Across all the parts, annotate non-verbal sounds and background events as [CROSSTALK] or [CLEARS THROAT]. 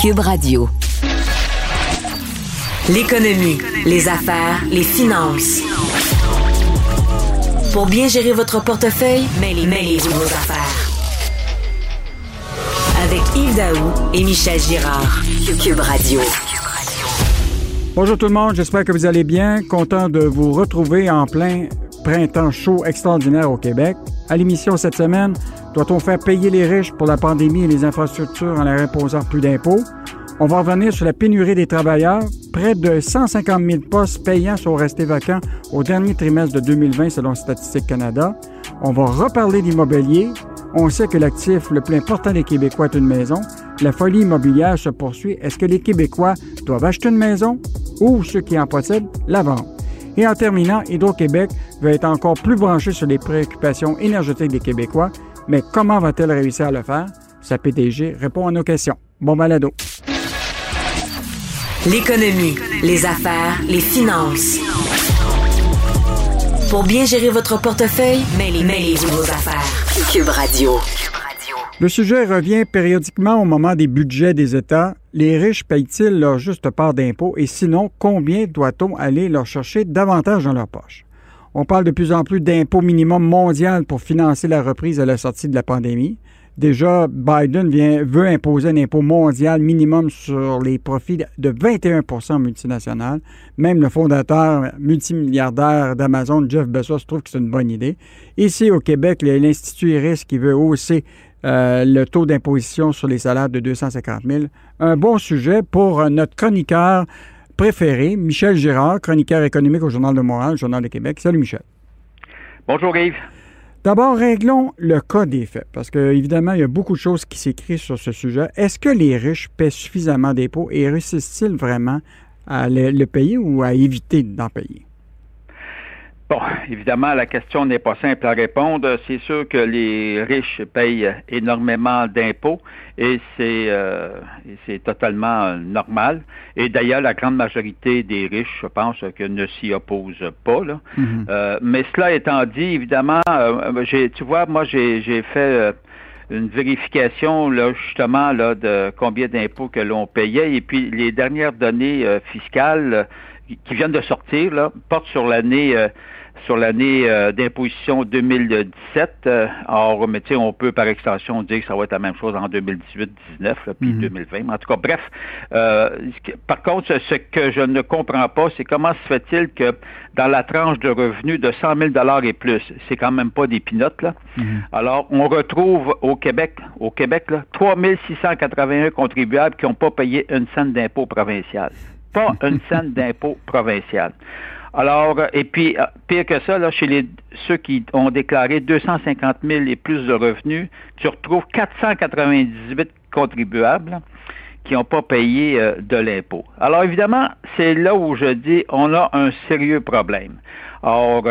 Cube Radio. L'économie, les affaires, les finances. Pour bien gérer votre portefeuille, mêlez, mêlez-vous vos affaires. Avec Yves Daou et Michel Girard. Cube Radio. Bonjour tout le monde, j'espère que vous allez bien. Content de vous retrouver en plein printemps chaud extraordinaire au Québec. À l'émission cette semaine, doit-on faire payer les riches pour la pandémie et les infrastructures en leur imposant plus d'impôts? On va revenir sur la pénurie des travailleurs. Près de 150 000 postes payants sont restés vacants au dernier trimestre de 2020 selon Statistique Canada. On va reparler d'immobilier. On sait que l'actif le plus important des Québécois est une maison. La folie immobilière se poursuit. Est-ce que les Québécois doivent acheter une maison ou ceux qui en possèdent la vendre? Et en terminant, Hydro-Québec va être encore plus branché sur les préoccupations énergétiques des Québécois. Mais comment va-t-elle réussir à le faire? Sa PDG répond à nos questions. Bon balado. L'économie, les affaires, les finances. Pour bien gérer votre portefeuille, mêlez, mêlez-vous vos affaires. Cube Radio. Le sujet revient périodiquement au moment des budgets des États. Les riches payent-ils leur juste part d'impôts? Et sinon, combien doit-on aller leur chercher davantage dans leur poche? On parle de plus en plus d'impôts minimum mondial pour financer la reprise à la sortie de la pandémie. Déjà, Biden veut imposer un impôt mondial minimum sur les profits de 21% multinationales. Même le fondateur multimilliardaire d'Amazon, Jeff Bezos, trouve que c'est une bonne idée. Ici, au Québec, l'Institut IRIS qui veut hausser euh, le taux d'imposition sur les salaires de 250 000. Un bon sujet pour notre chroniqueur préféré, Michel Girard, chroniqueur économique au Journal de Montréal, Journal de Québec. Salut Michel. Bonjour Yves. D'abord, réglons le cas des faits, parce qu'évidemment, il y a beaucoup de choses qui s'écrivent sur ce sujet. Est-ce que les riches paient suffisamment d'impôts et réussissent-ils vraiment à le payer ou à éviter d'en payer? Bon, évidemment, la question n'est pas simple à répondre. C'est sûr que les riches payent énormément d'impôts et c'est euh, totalement normal. Et d'ailleurs, la grande majorité des riches, je pense, que ne s'y opposent pas. Là. Mm-hmm. Euh, mais cela étant dit, évidemment, euh, tu vois, moi, j'ai fait une vérification là justement là de combien d'impôts que l'on payait et puis les dernières données fiscales qui viennent de sortir là portent sur l'année sur l'année euh, d'imposition 2017. Euh, or, mais on peut par extension dire que ça va être la même chose en 2018, 19, puis 2020. Mhm. en tout cas, bref. Euh, par contre, ce que je ne comprends pas, c'est comment se fait-il que dans la tranche de revenus de 100 000 et plus, c'est quand même pas des pinottes, là. Mhm. Alors, on retrouve au Québec, au Québec, là, 3 681 contribuables qui n'ont pas payé une scène d'impôt provincial. Pas une scène d'impôt provincial. Alors, euh, et puis, euh, pire que ça, là, chez les, ceux qui ont déclaré 250 000 et plus de revenus, tu retrouves 498 contribuables qui n'ont pas payé euh, de l'impôt. Alors, évidemment, c'est là où je dis on a un sérieux problème. Or,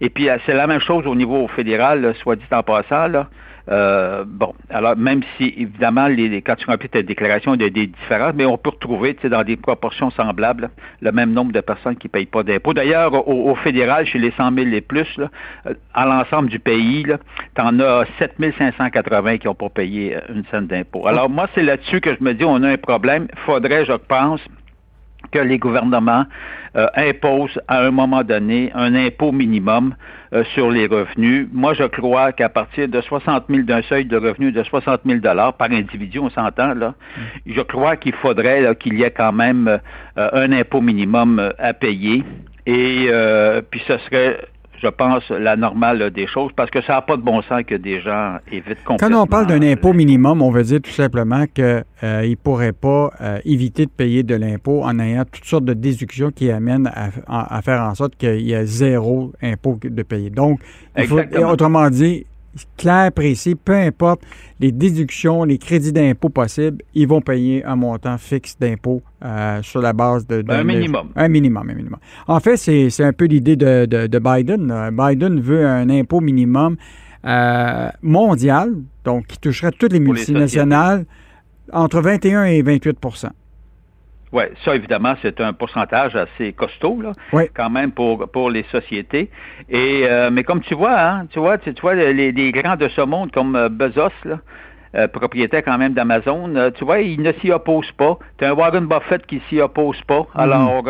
et puis, c'est la même chose au niveau fédéral, soit dit en passant, là. Euh, bon, alors même si évidemment les, quand tu remplis ta déclaration, il y a des différences, mais on peut retrouver dans des proportions semblables le même nombre de personnes qui ne payent pas d'impôts. D'ailleurs, au, fédéral, chez les 100 000 et plus, là, euh, à l'ensemble du pays, tu en as 7 580 qui n'ont pas payé euh, une scène d'impôt. Alors moi, c'est là-dessus que je me dis, on a un problème. Faudrait, je pense, que les gouvernements euh, imposent à un moment donné un impôt minimum euh, sur les revenus. Moi, je crois qu'à partir de 60 000 d'un seuil de revenus de 60 000 dollars par individu, on s'entend là, je crois qu'il faudrait qu'il y ait quand même euh, un impôt minimum à payer. Et puis ce serait je pense, la normale des choses, parce que ça n'a pas de bon sens que des gens évitent complètement. Quand on parle d'un impôt minimum, on veut dire tout simplement qu'ils euh, ne pourraient pas euh, éviter de payer de l'impôt en ayant toutes sortes de déductions qui amènent à, faire en sorte qu'il y ait zéro impôt de payer. Donc, autrement dit, clair, précis, peu importe les déductions, les crédits d'impôt possibles, ils vont payer un montant fixe d'impôt euh, sur la base de, un minimum. Un minimum, un minimum. En fait, c'est un peu l'idée de, de, Biden. Biden veut un impôt minimum euh, mondial, donc qui toucherait toutes les multinationales, entre 21 et 28 oui, ça évidemment, c'est un pourcentage assez costaud, là, quand même pour, pour les sociétés. Et euh, mais comme tu vois, hein, tu vois, tu, vois, les, les, grands de ce monde comme euh, Bezos, là, euh, propriétaire quand même d'Amazon, euh, tu vois, il ne s'y oppose pas. Tu as un Warren Buffett qui s'y oppose pas. Mhm. Alors,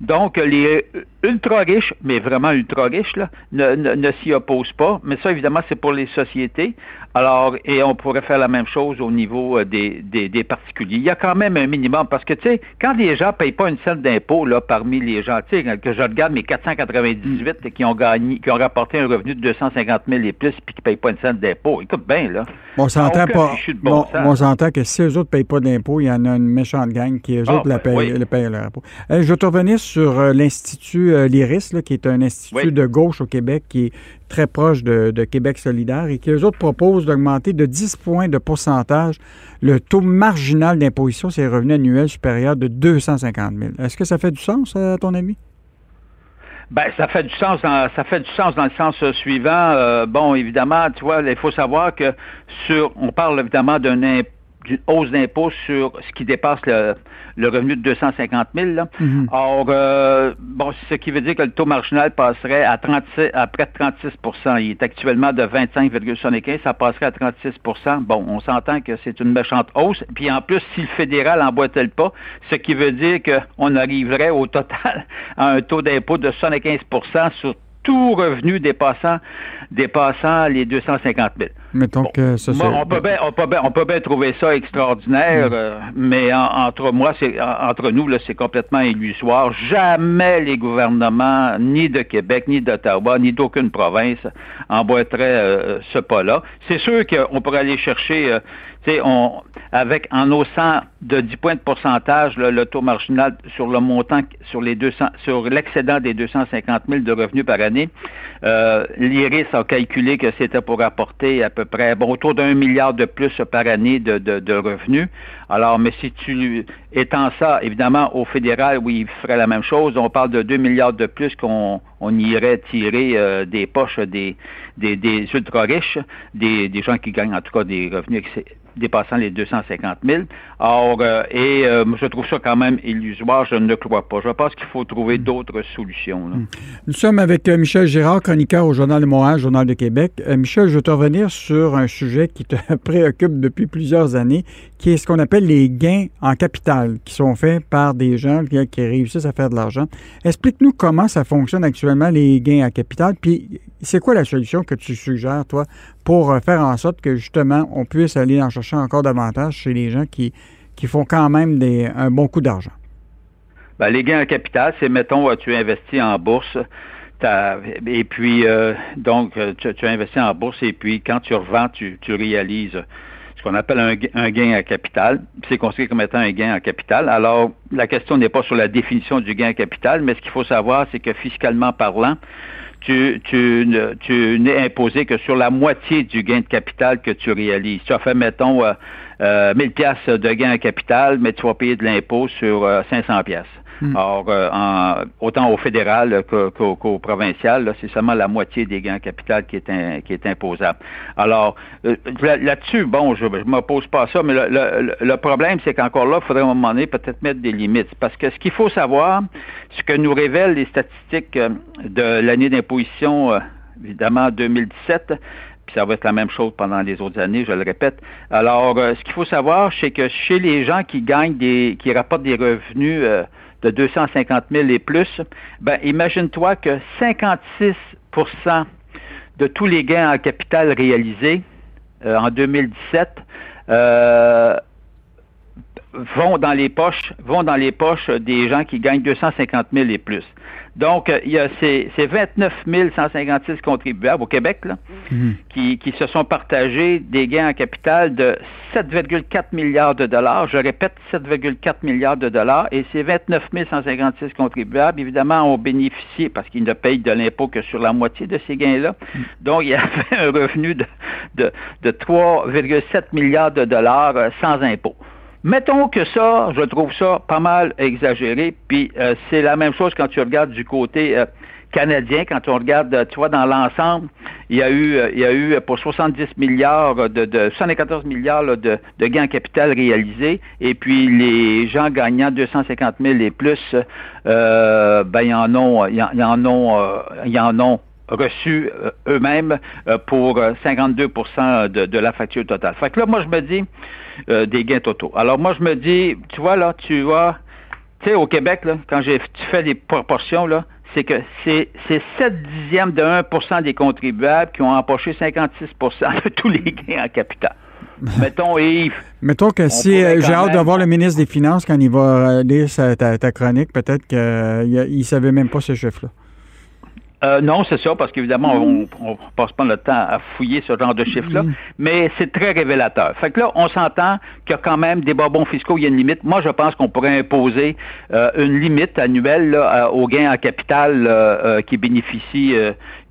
donc, les ultra riches, mais vraiment ultra riches, là, ne, ne s'y opposent pas. Mais ça, évidemment, c'est pour les sociétés. Alors, et on pourrait faire la même chose au niveau euh, des, des, particuliers. Il y a quand même un minimum, parce que, tu sais, quand les gens ne payent pas une scène d'impôt, là, parmi les gens, tu sais, que je regarde mes 498 qui ont gagné, qui ont rapporté un revenu de 250 000 et plus, puis qui ne payent pas une scène d'impôt, écoute bien, là. On s'entend pas. On s'entend que si eux autres ne payent pas d'impôt, il y en a une méchante gang qui, eux ah, autres, la ben payent, le payent leur impôt. Euh, je vais te revenir sur euh, l'Institut l'IRIS, qui est un institut de gauche au Québec qui est très proche de, Québec solidaire et qui, eux autres, proposent d'augmenter de 10 points de pourcentage le taux marginal d'imposition sur les revenus annuels supérieurs de 250 000. Est-ce que ça fait du sens, à ton avis? Ben, ça fait du sens dans, ça fait du sens dans le sens suivant. Euh, bon, évidemment, tu vois, il faut savoir que sur, on parle évidemment d'un impôt d'une hausse d'impôt sur ce qui dépasse le, revenu de 250 000. Là. Mhm. Or, euh, bon, ce qui veut dire que le taux marginal passerait à, 36, à près de 36% Il est actuellement de 25,75 ça passerait à 36% Bon, on s'entend que c'est une méchante hausse. Puis en plus, si le fédéral emboîtait le pas, ce qui veut dire qu'on arriverait au total [LAUGHS] à un taux d'impôt de 75% sur tout revenu dépassant, dépassant les 250 000. Mettons que ça, on, peut bien, on, peut bien, on peut bien trouver ça extraordinaire, mm. euh, mais entre moi, c'est entre nous, là, c'est complètement illusoire. Jamais les gouvernements, ni de Québec, ni d'Ottawa, ni d'aucune province, emboîteraient euh, ce pas-là. C'est sûr qu'on pourrait aller chercher, euh, on, avec en haussant de 10 points de pourcentage le taux marginal sur le montant, sur les 200, sur l'excédent des 250 000 de revenus par année. Euh, L'IRIS a calculé que c'était pour apporter à peu près bon, autour d'un milliard de plus par année de, de, revenus. Alors, mais si tu étends ça, évidemment, au fédéral, oui, il ferait la même chose. On parle de 2 milliards de plus qu'on on irait tirer euh, des poches des, des, des ultra riches, des, des gens qui gagnent en tout cas des revenus dépassant les 250 000. Or, euh, et euh, je trouve ça quand même illusoire, je ne le crois pas. Je pense qu'il faut trouver hmm. d'autres solutions. Hmm. Nous sommes avec Michel Gérard, chroniqueur au Journal de Montréal, Journal de Québec. Michel, je veux te revenir sur un sujet qui te [LAUGHS] préoccupe depuis plusieurs années, qui est ce qu'on appelle les gains en capital, qui sont faits par des gens qui réussissent à faire de l'argent. Explique-nous comment ça fonctionne actuellement, les gains en capital, puis c'est quoi la solution que tu suggères, toi, pour faire en sorte que justement on puisse aller en chercher encore davantage chez les gens qui, qui font quand même un bon coup d'argent? Ben, les gains en capital, c'est, mettons, tu investis en bourse, et puis, euh, donc, tu, as investi en bourse, et puis quand tu revends, tu, réalises ce qu'on appelle un, gain en capital. C'est considéré comme étant un gain en capital. Alors, la question n'est pas sur la définition du gain en capital, mais ce qu'il faut savoir, c'est que fiscalement parlant, tu, tu, n'es imposé que sur la moitié du gain de capital que tu réalises. Tu as fait, mettons, euh, euh, 1000 pièces de gain en capital, mais tu vas payer de l'impôt sur 500 euh, pièces. Hmm. Or, euh, en, autant au fédéral qu'au provincial, c'est seulement la moitié des gains capital qui est, qui est imposable. Alors, là-dessus, bon, je ne m'oppose pas à ça, mais le, le problème, c'est qu'encore là, il faudrait à un moment donné peut-être mettre des limites. Parce que ce qu'il faut savoir, ce que nous révèlent les statistiques de l'année d'imposition, évidemment 2017, ça va être la même chose pendant les autres années, je le répète. Alors, euh, ce qu'il faut savoir, c'est que chez les gens qui gagnent des, qui rapportent des revenus euh, de 250 000 et plus, ben, imagine-toi que 56% de tous les gains en capital réalisés euh, en 2017 vont dans les poches, vont dans les poches des gens qui gagnent 250 000 et plus. Donc, euh, il y a ces, 29 156 contribuables au Québec mhm. qui, se sont partagés des gains en capital de 7,4 milliards de dollars. Je répète, 7,4 milliards de dollars. Et ces 29 156 contribuables, évidemment, ont bénéficié, parce qu'ils ne payent de l'impôt que sur la moitié de ces gains-là. Mhm. Donc, il y avait un revenu de, de, de 3,7 milliards de dollars euh, sans impôt. Mettons que ça, je trouve ça pas mal exagéré, puis euh, c'est la même chose quand tu regardes du côté euh, canadien, quand on regarde, tu vois, dans l'ensemble, il y a eu, euh, il y a eu pour 70 milliards de, de 74 milliards de, de, gains en capital réalisés, et puis les gens gagnant 250 000 et plus, ben, ils en ont, ils en ont, ils en ont reçus eux-mêmes pour 52 de, de, la facture totale. Fait que là, moi, je me dis des gains totaux. Alors moi, je me dis, tu vois, là, tu vois, tu sais, au Québec, là, quand j'ai tu fais des proportions, là, c'est que c'est 7 dixièmes de 1% des contribuables qui ont empoché 56% de tous les gains en capital. [LAUGHS] Mettons, Yves. Mettons que si euh, j'ai hâte de voir le ministre des Finances quand il va lire ta, chronique, peut-être qu'il ne savait même pas ce chiffre-là. Euh, non, c'est ça, parce qu'évidemment, on ne passe pas le temps à fouiller ce genre de chiffres-là, mm. mais c'est très révélateur. Fait que là, on s'entend qu'il y a quand même des bonbons fiscaux, il y a une limite. Moi, je pense qu'on pourrait imposer euh, une limite annuelle là, aux gains en capital euh, qui bénéficient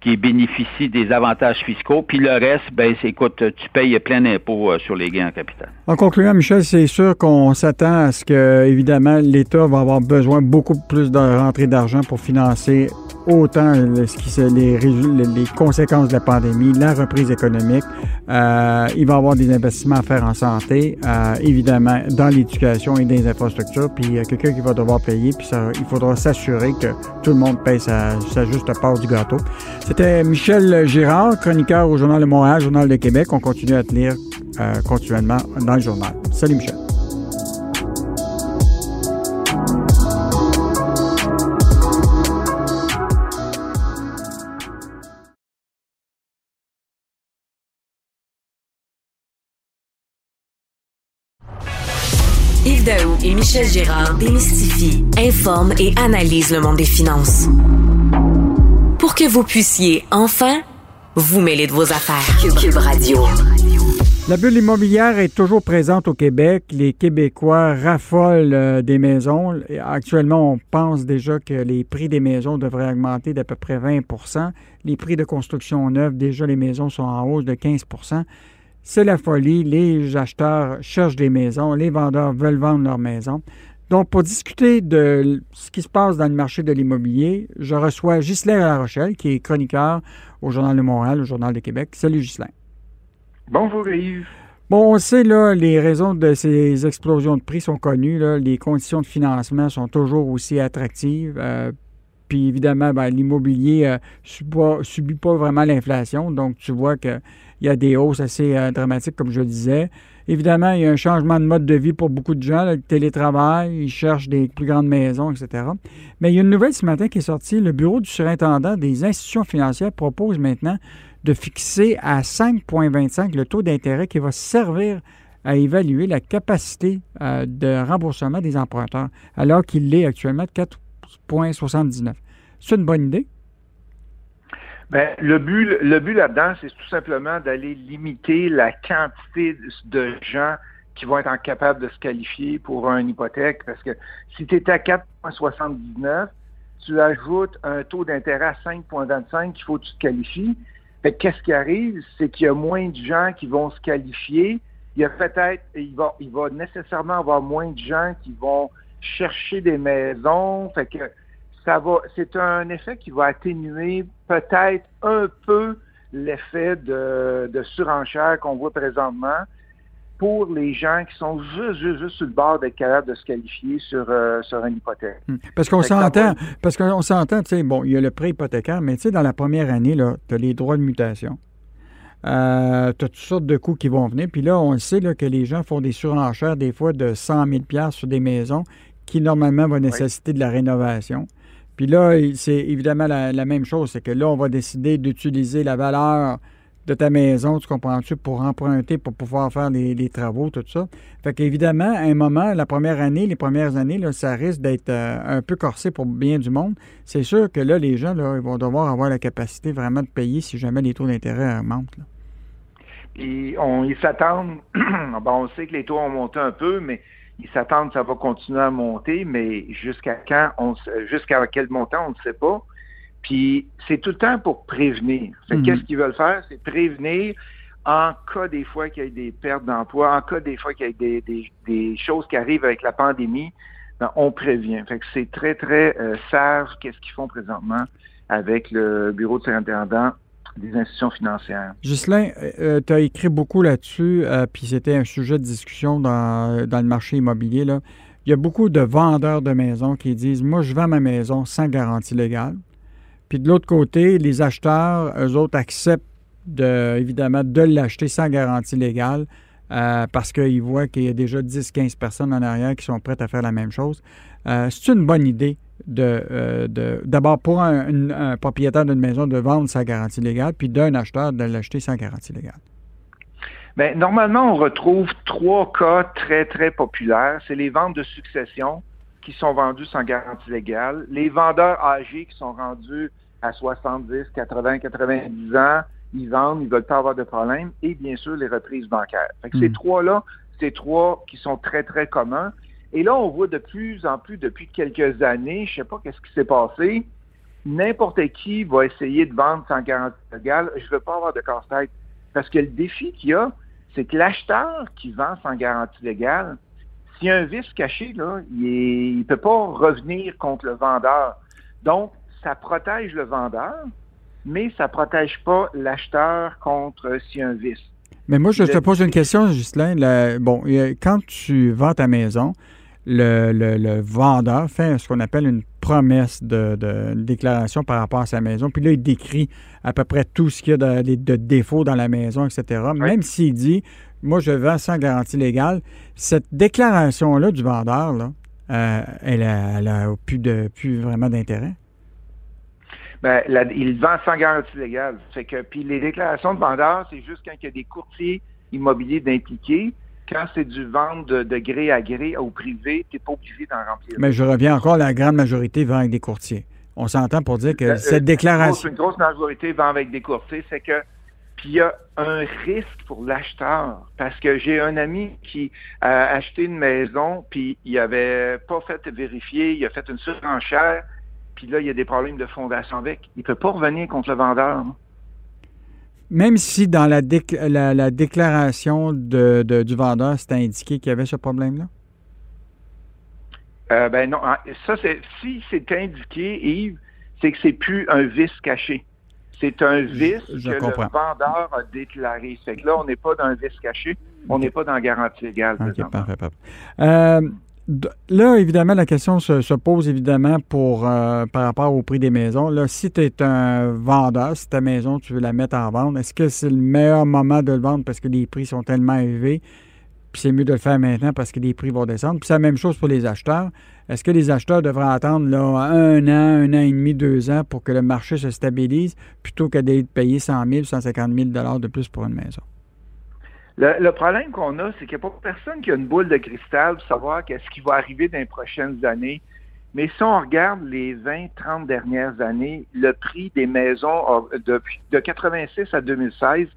qui bénéficient des avantages fiscaux, puis le reste, ben, écoute, tu payes plein d'impôts sur les gains en capital. En concluant, Michel, c'est sûr qu'on s'attend à ce que, évidemment, l'État va avoir besoin beaucoup plus de rentrée d'argent pour financer autant ce qui, les, les, conséquences de la pandémie, la reprise économique. Euh, il va y avoir des investissements à faire en santé, euh, évidemment, dans l'éducation et dans les infrastructures. Puis il y a quelqu'un qui va devoir payer, puis il faudra s'assurer que tout le monde paye sa juste part du gâteau. C'était Michel Girard, chroniqueur au Journal de Montréal, Journal de Québec. On continue à te lire euh, continuellement dans le journal. Salut Michel. Yves Daou et Michel Girard démystifient, informent et analysent le monde des finances. Pour que vous puissiez enfin vous mêler de vos affaires. Cube, Radio. La bulle immobilière est toujours présente au Québec. Les Québécois raffolent euh, des maisons. Actuellement, on pense déjà que les prix des maisons devraient augmenter d'à peu près 20% Les prix de construction neuve, déjà les maisons sont en hausse de 15% c'est la folie. Les acheteurs cherchent des maisons, les vendeurs veulent vendre leurs maisons. Donc, pour discuter de ce qui se passe dans le marché de l'immobilier, je reçois Ghislain La Rochelle, qui est chroniqueur au Journal de Montréal, au Journal de Québec. Salut, Ghislain. Bonjour, Yves. Bon, on sait, là, les raisons de ces explosions de prix sont connues. Les conditions de financement sont toujours aussi attractives. Euh, puis évidemment, ben, l'immobilier ne euh, subit pas vraiment l'inflation. Donc, tu vois que il y a des hausses assez euh, dramatiques, comme je le disais. Évidemment, il y a un changement de mode de vie pour beaucoup de gens, le télétravail, ils cherchent des plus grandes maisons, etc. Mais il y a une nouvelle ce matin qui est sortie. Le Bureau du surintendant des institutions financières propose maintenant de fixer à 5,25 le taux d'intérêt qui va servir à évaluer la capacité euh, de remboursement des emprunteurs, alors qu'il l'est actuellement de 4,79. C'est une bonne idée? Ben, le but, le but là-dedans, c'est tout simplement d'aller limiter la quantité de gens qui vont être incapables de se qualifier pour une hypothèque. Parce que si tu es à 4,79, tu ajoutes un taux d'intérêt à 5,25 qu'il faut que tu te qualifies. qu'est-ce qui arrive? C'est qu'il y a moins de gens qui vont se qualifier. Il y a peut-être, il va, il va nécessairement avoir moins de gens qui vont chercher des maisons. Fait que ça va, c'est un effet qui va atténuer peut-être un peu l'effet de, surenchère qu'on voit présentement pour les gens qui sont juste, juste, juste sur le bord d'être capables de se qualifier sur, euh, sur une hypothèque. Hmm. Parce qu'on s'entend, parce qu'on s'entend, tu sais, bon, il y a le prêt hypothécaire, mais tu sais, dans la première année, là, tu as les droits de mutation. Euh, tu as toutes sortes de coûts qui vont venir. Puis là, on sait là, que les gens font des surenchères des fois de 100 000 sur des maisons qui normalement vont nécessiter de la rénovation. Puis là, c'est évidemment la, même chose, c'est que là, on va décider d'utiliser la valeur de ta maison, tu comprends-tu, pour emprunter, pour pouvoir faire les, travaux, tout ça. Fait qu'évidemment, à un moment, la première année, les premières années, là, ça risque d'être euh, un peu corsé pour bien du monde. C'est sûr que là, les gens, là, ils vont devoir avoir la capacité vraiment de payer si jamais les taux d'intérêt augmentent. Puis on, ils s'attendent, [CLEARS THROAT] on sait que les taux ont monté un peu, mais ils s'attendent que ça va continuer à monter, mais jusqu'à quand, on, jusqu'à quel montant, on ne sait pas. Puis c'est tout le temps pour prévenir. Mhm. Qu'est-ce qu'ils veulent faire? C'est prévenir en cas des fois qu'il y ait des pertes d'emploi, en cas des fois qu'il y ait des, choses qui arrivent avec la pandémie, ben, on prévient. Fait que c'est très, très euh, sage qu'est-ce qu'ils font présentement avec le bureau de surintendant des institutions financières. Ghislain, euh, tu as écrit beaucoup là-dessus, euh, puis c'était un sujet de discussion dans, le marché immobilier. Là. Il y a beaucoup de vendeurs de maisons qui disent Moi, je vends ma maison sans garantie légale. Puis de l'autre côté, les acheteurs, eux autres, acceptent de, évidemment de l'acheter sans garantie légale euh, parce qu'ils voient qu'il y a déjà 10-15 personnes en arrière qui sont prêtes à faire la même chose. C'est une bonne idée de, d'abord pour un, propriétaire d'une maison de vendre sans garantie légale, puis d'un acheteur de l'acheter sans garantie légale. Bien, normalement, on retrouve trois cas très, très populaires. C'est les ventes de succession qui sont vendues sans garantie légale, les vendeurs âgés qui sont rendus à 70, 80, 90 ans, ils vendent, ils veulent pas avoir de problème, et bien sûr les reprises bancaires. Ces hmm. trois-là, c'est trois qui sont très, très communs. Et là, on voit de plus en plus depuis quelques années, je sais pas qu'est-ce qui s'est passé, n'importe qui va essayer de vendre sans garantie légale. Je veux pas avoir de casse-tête. Parce que le défi qu'il y a, c'est que l'acheteur qui vend sans garantie légale, s'il y a un vice caché, là, il ne peut pas revenir contre le vendeur. Donc, ça protège le vendeur, mais ça ne protège pas l'acheteur contre s'il y a un vice. Mais moi, je te pose une question, Ghislain. bon, quand tu vends ta maison, le, vendeur fait ce qu'on appelle une promesse de, déclaration par rapport à sa maison. Puis là, il décrit à peu près tout ce qu'il y a de, défauts dans la maison, etc. Même s'il dit, moi, je vends sans garantie légale, cette déclaration-là du vendeur, là, euh, elle, n'a plus, de, plus vraiment d'intérêt? Ben, il vend sans garantie légale. que, puis les déclarations de vendeur, c'est juste quand il y a des courtiers immobiliers d'impliquer quand c'est du vente de, gré à gré au privé, tu n'es pas obligé d'en remplir. Mais je reviens encore, la grande majorité vend avec des courtiers. On s'entend pour dire que euh, cette déclaration... Une grosse, majorité vend avec des courtiers, c'est que... Puis il y a un risque pour l'acheteur, parce que j'ai un ami qui a acheté une maison, puis il n'avait pas fait vérifier, il a fait une surenchère, puis là, il y a des problèmes de fondation avec. Il ne peut pas revenir contre le vendeur. Même si dans la, la, déclaration de, du vendeur, c'était indiqué qu'il y avait ce problème-là? Euh, ben non. Ah, ça, si c'est indiqué, Yves, c'est que c'est plus un vice caché. C'est un vice que le vendeur a déclaré. C'est que là, on n'est pas dans un vice caché, on n'est pas dans la garantie légale. OK, parfait, parfait. Euh, Là, évidemment, la question se, pose évidemment pour euh, par rapport au prix des maisons. Là, si tu es un vendeur, si ta maison, tu veux la mettre en vente, est-ce que c'est le meilleur moment de le vendre? Parce que les prix sont tellement élevés? Puis c'est mieux de le faire maintenant parce que les prix vont descendre. Puis c'est la même chose pour les acheteurs. Est-ce que les acheteurs devraient attendre là, un an, un an et demi, deux ans pour que le marché se stabilise plutôt que d'être payé 100 000, 150 000 de plus pour une maison? Le, problème qu'on a, c'est qu'il n'y a pas personne qui a une boule de cristal pour savoir qu'est-ce qui va arriver dans les prochaines années. Mais si on regarde les 20, 30 dernières années, le prix des maisons, depuis de 86 à 2016,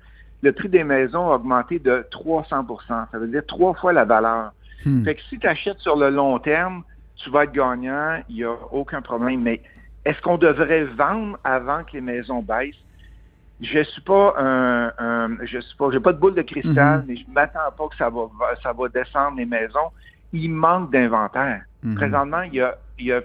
le prix des maisons a augmenté de 300% Ça veut dire trois fois la valeur. Hmm. Fait que si tu achètes sur le long terme, tu vas être gagnant, il n'y a aucun problème. Mais est-ce qu'on devrait vendre avant que les maisons baissent? Je suis pas un, je suis pas, j'ai pas de boule de cristal, mhm. mais je m'attends pas que ça va, ça va descendre les maisons. Il manque d'inventaire. Mhm. Présentement, il y a, il y a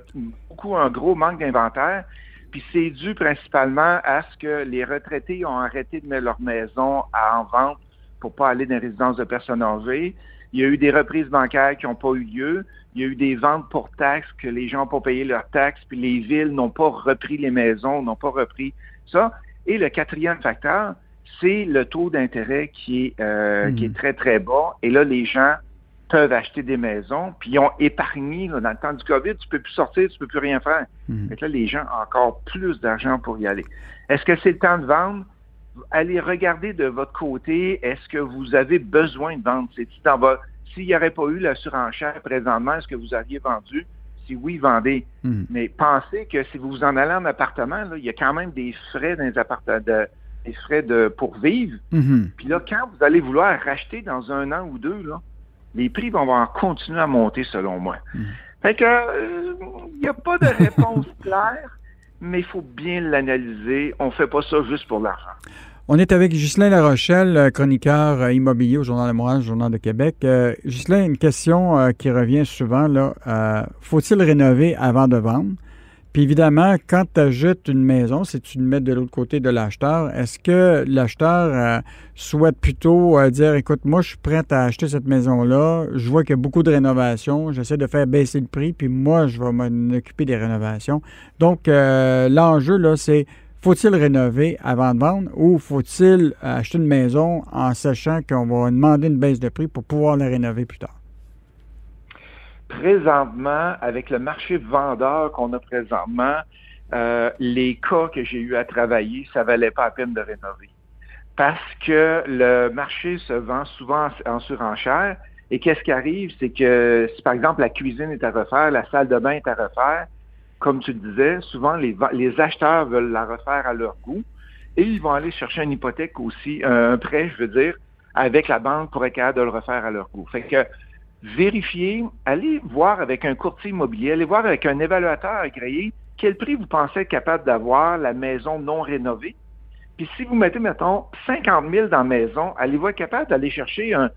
beaucoup un gros manque d'inventaire. Puis c'est dû principalement à ce que les retraités ont arrêté de mettre leur maison en vente pour pas aller dans les résidences de personnes âgées. Il y a eu des reprises bancaires qui n'ont pas eu lieu. Il y a eu des ventes pour taxes que les gens n'ont pas payé leurs taxes, puis les villes n'ont pas repris les maisons, n'ont pas repris ça. Et le quatrième facteur, c'est le taux d'intérêt qui est euh, qui est hmm. très, très bas. Et là, les gens peuvent acheter des maisons, puis ils ont épargné dans le temps du COVID, tu peux plus sortir, tu peux plus rien faire. Hmm. là, les gens ont encore plus d'argent pour y aller. Est-ce que c'est le temps de vendre? Allez regarder de votre côté, est-ce que vous avez besoin de vendre? S'il n'y aurait pas eu la surenchère présentement, est-ce que vous auriez vendu? Si oui, vendez. Hmm. Mais pensez que si vous en allez en appartement, il y a quand même des frais dans les appartements, des frais de, pour vivre. Hmm. Puis là, quand vous allez vouloir racheter dans un an ou deux, là, les prix vont continuer à monter selon moi. Hmm. Fait que il n'y a pas de réponse [LAUGHS] claire, mais il faut bien l'analyser. On ne fait pas ça juste pour l'argent. On est avec Ghislain Larochelle, euh, chroniqueur euh, immobilier au Journal de Montréal, Journal de Québec. Euh, une question euh, qui revient souvent, faut-il rénover avant de vendre? Puis évidemment, quand tu achètes une maison, si tu le mets de l'autre côté de l'acheteur, est-ce que l'acheteur souhaite plutôt dire écoute, moi, je suis prêt à acheter cette maison-là, je vois qu'il y a beaucoup de rénovations, j'essaie de faire baisser le prix, puis moi, je vais m'occuper des rénovations. Donc, l'enjeu, là, c'est faut-il rénover avant de vendre ou faut-il acheter une maison en sachant qu'on va demander une baisse de prix pour pouvoir la rénover plus tard? présentement, avec le marché vendeur qu'on a présentement, euh, les cas que j'ai eu à travailler, ça valait pas la peine de rénover. Parce que le marché se vend souvent en, surenchère. Et qu'est-ce qui arrive? C'est que par exemple la cuisine est à refaire, la salle de bain est à refaire, comme tu le disais, souvent les, acheteurs veulent la refaire à leur goût et ils vont aller chercher une hypothèque aussi, un prêt, je veux dire, avec la banque pour être capable de le refaire à leur goût. Fait que vérifiez, allez voir avec un courtier immobilier, allez voir avec un évaluateur agréé quel prix vous pensez être capable d'avoir la maison non rénovée. Puis si vous mettez, mettons, 50 000 dans la maison, allez-vous être capable d'aller chercher un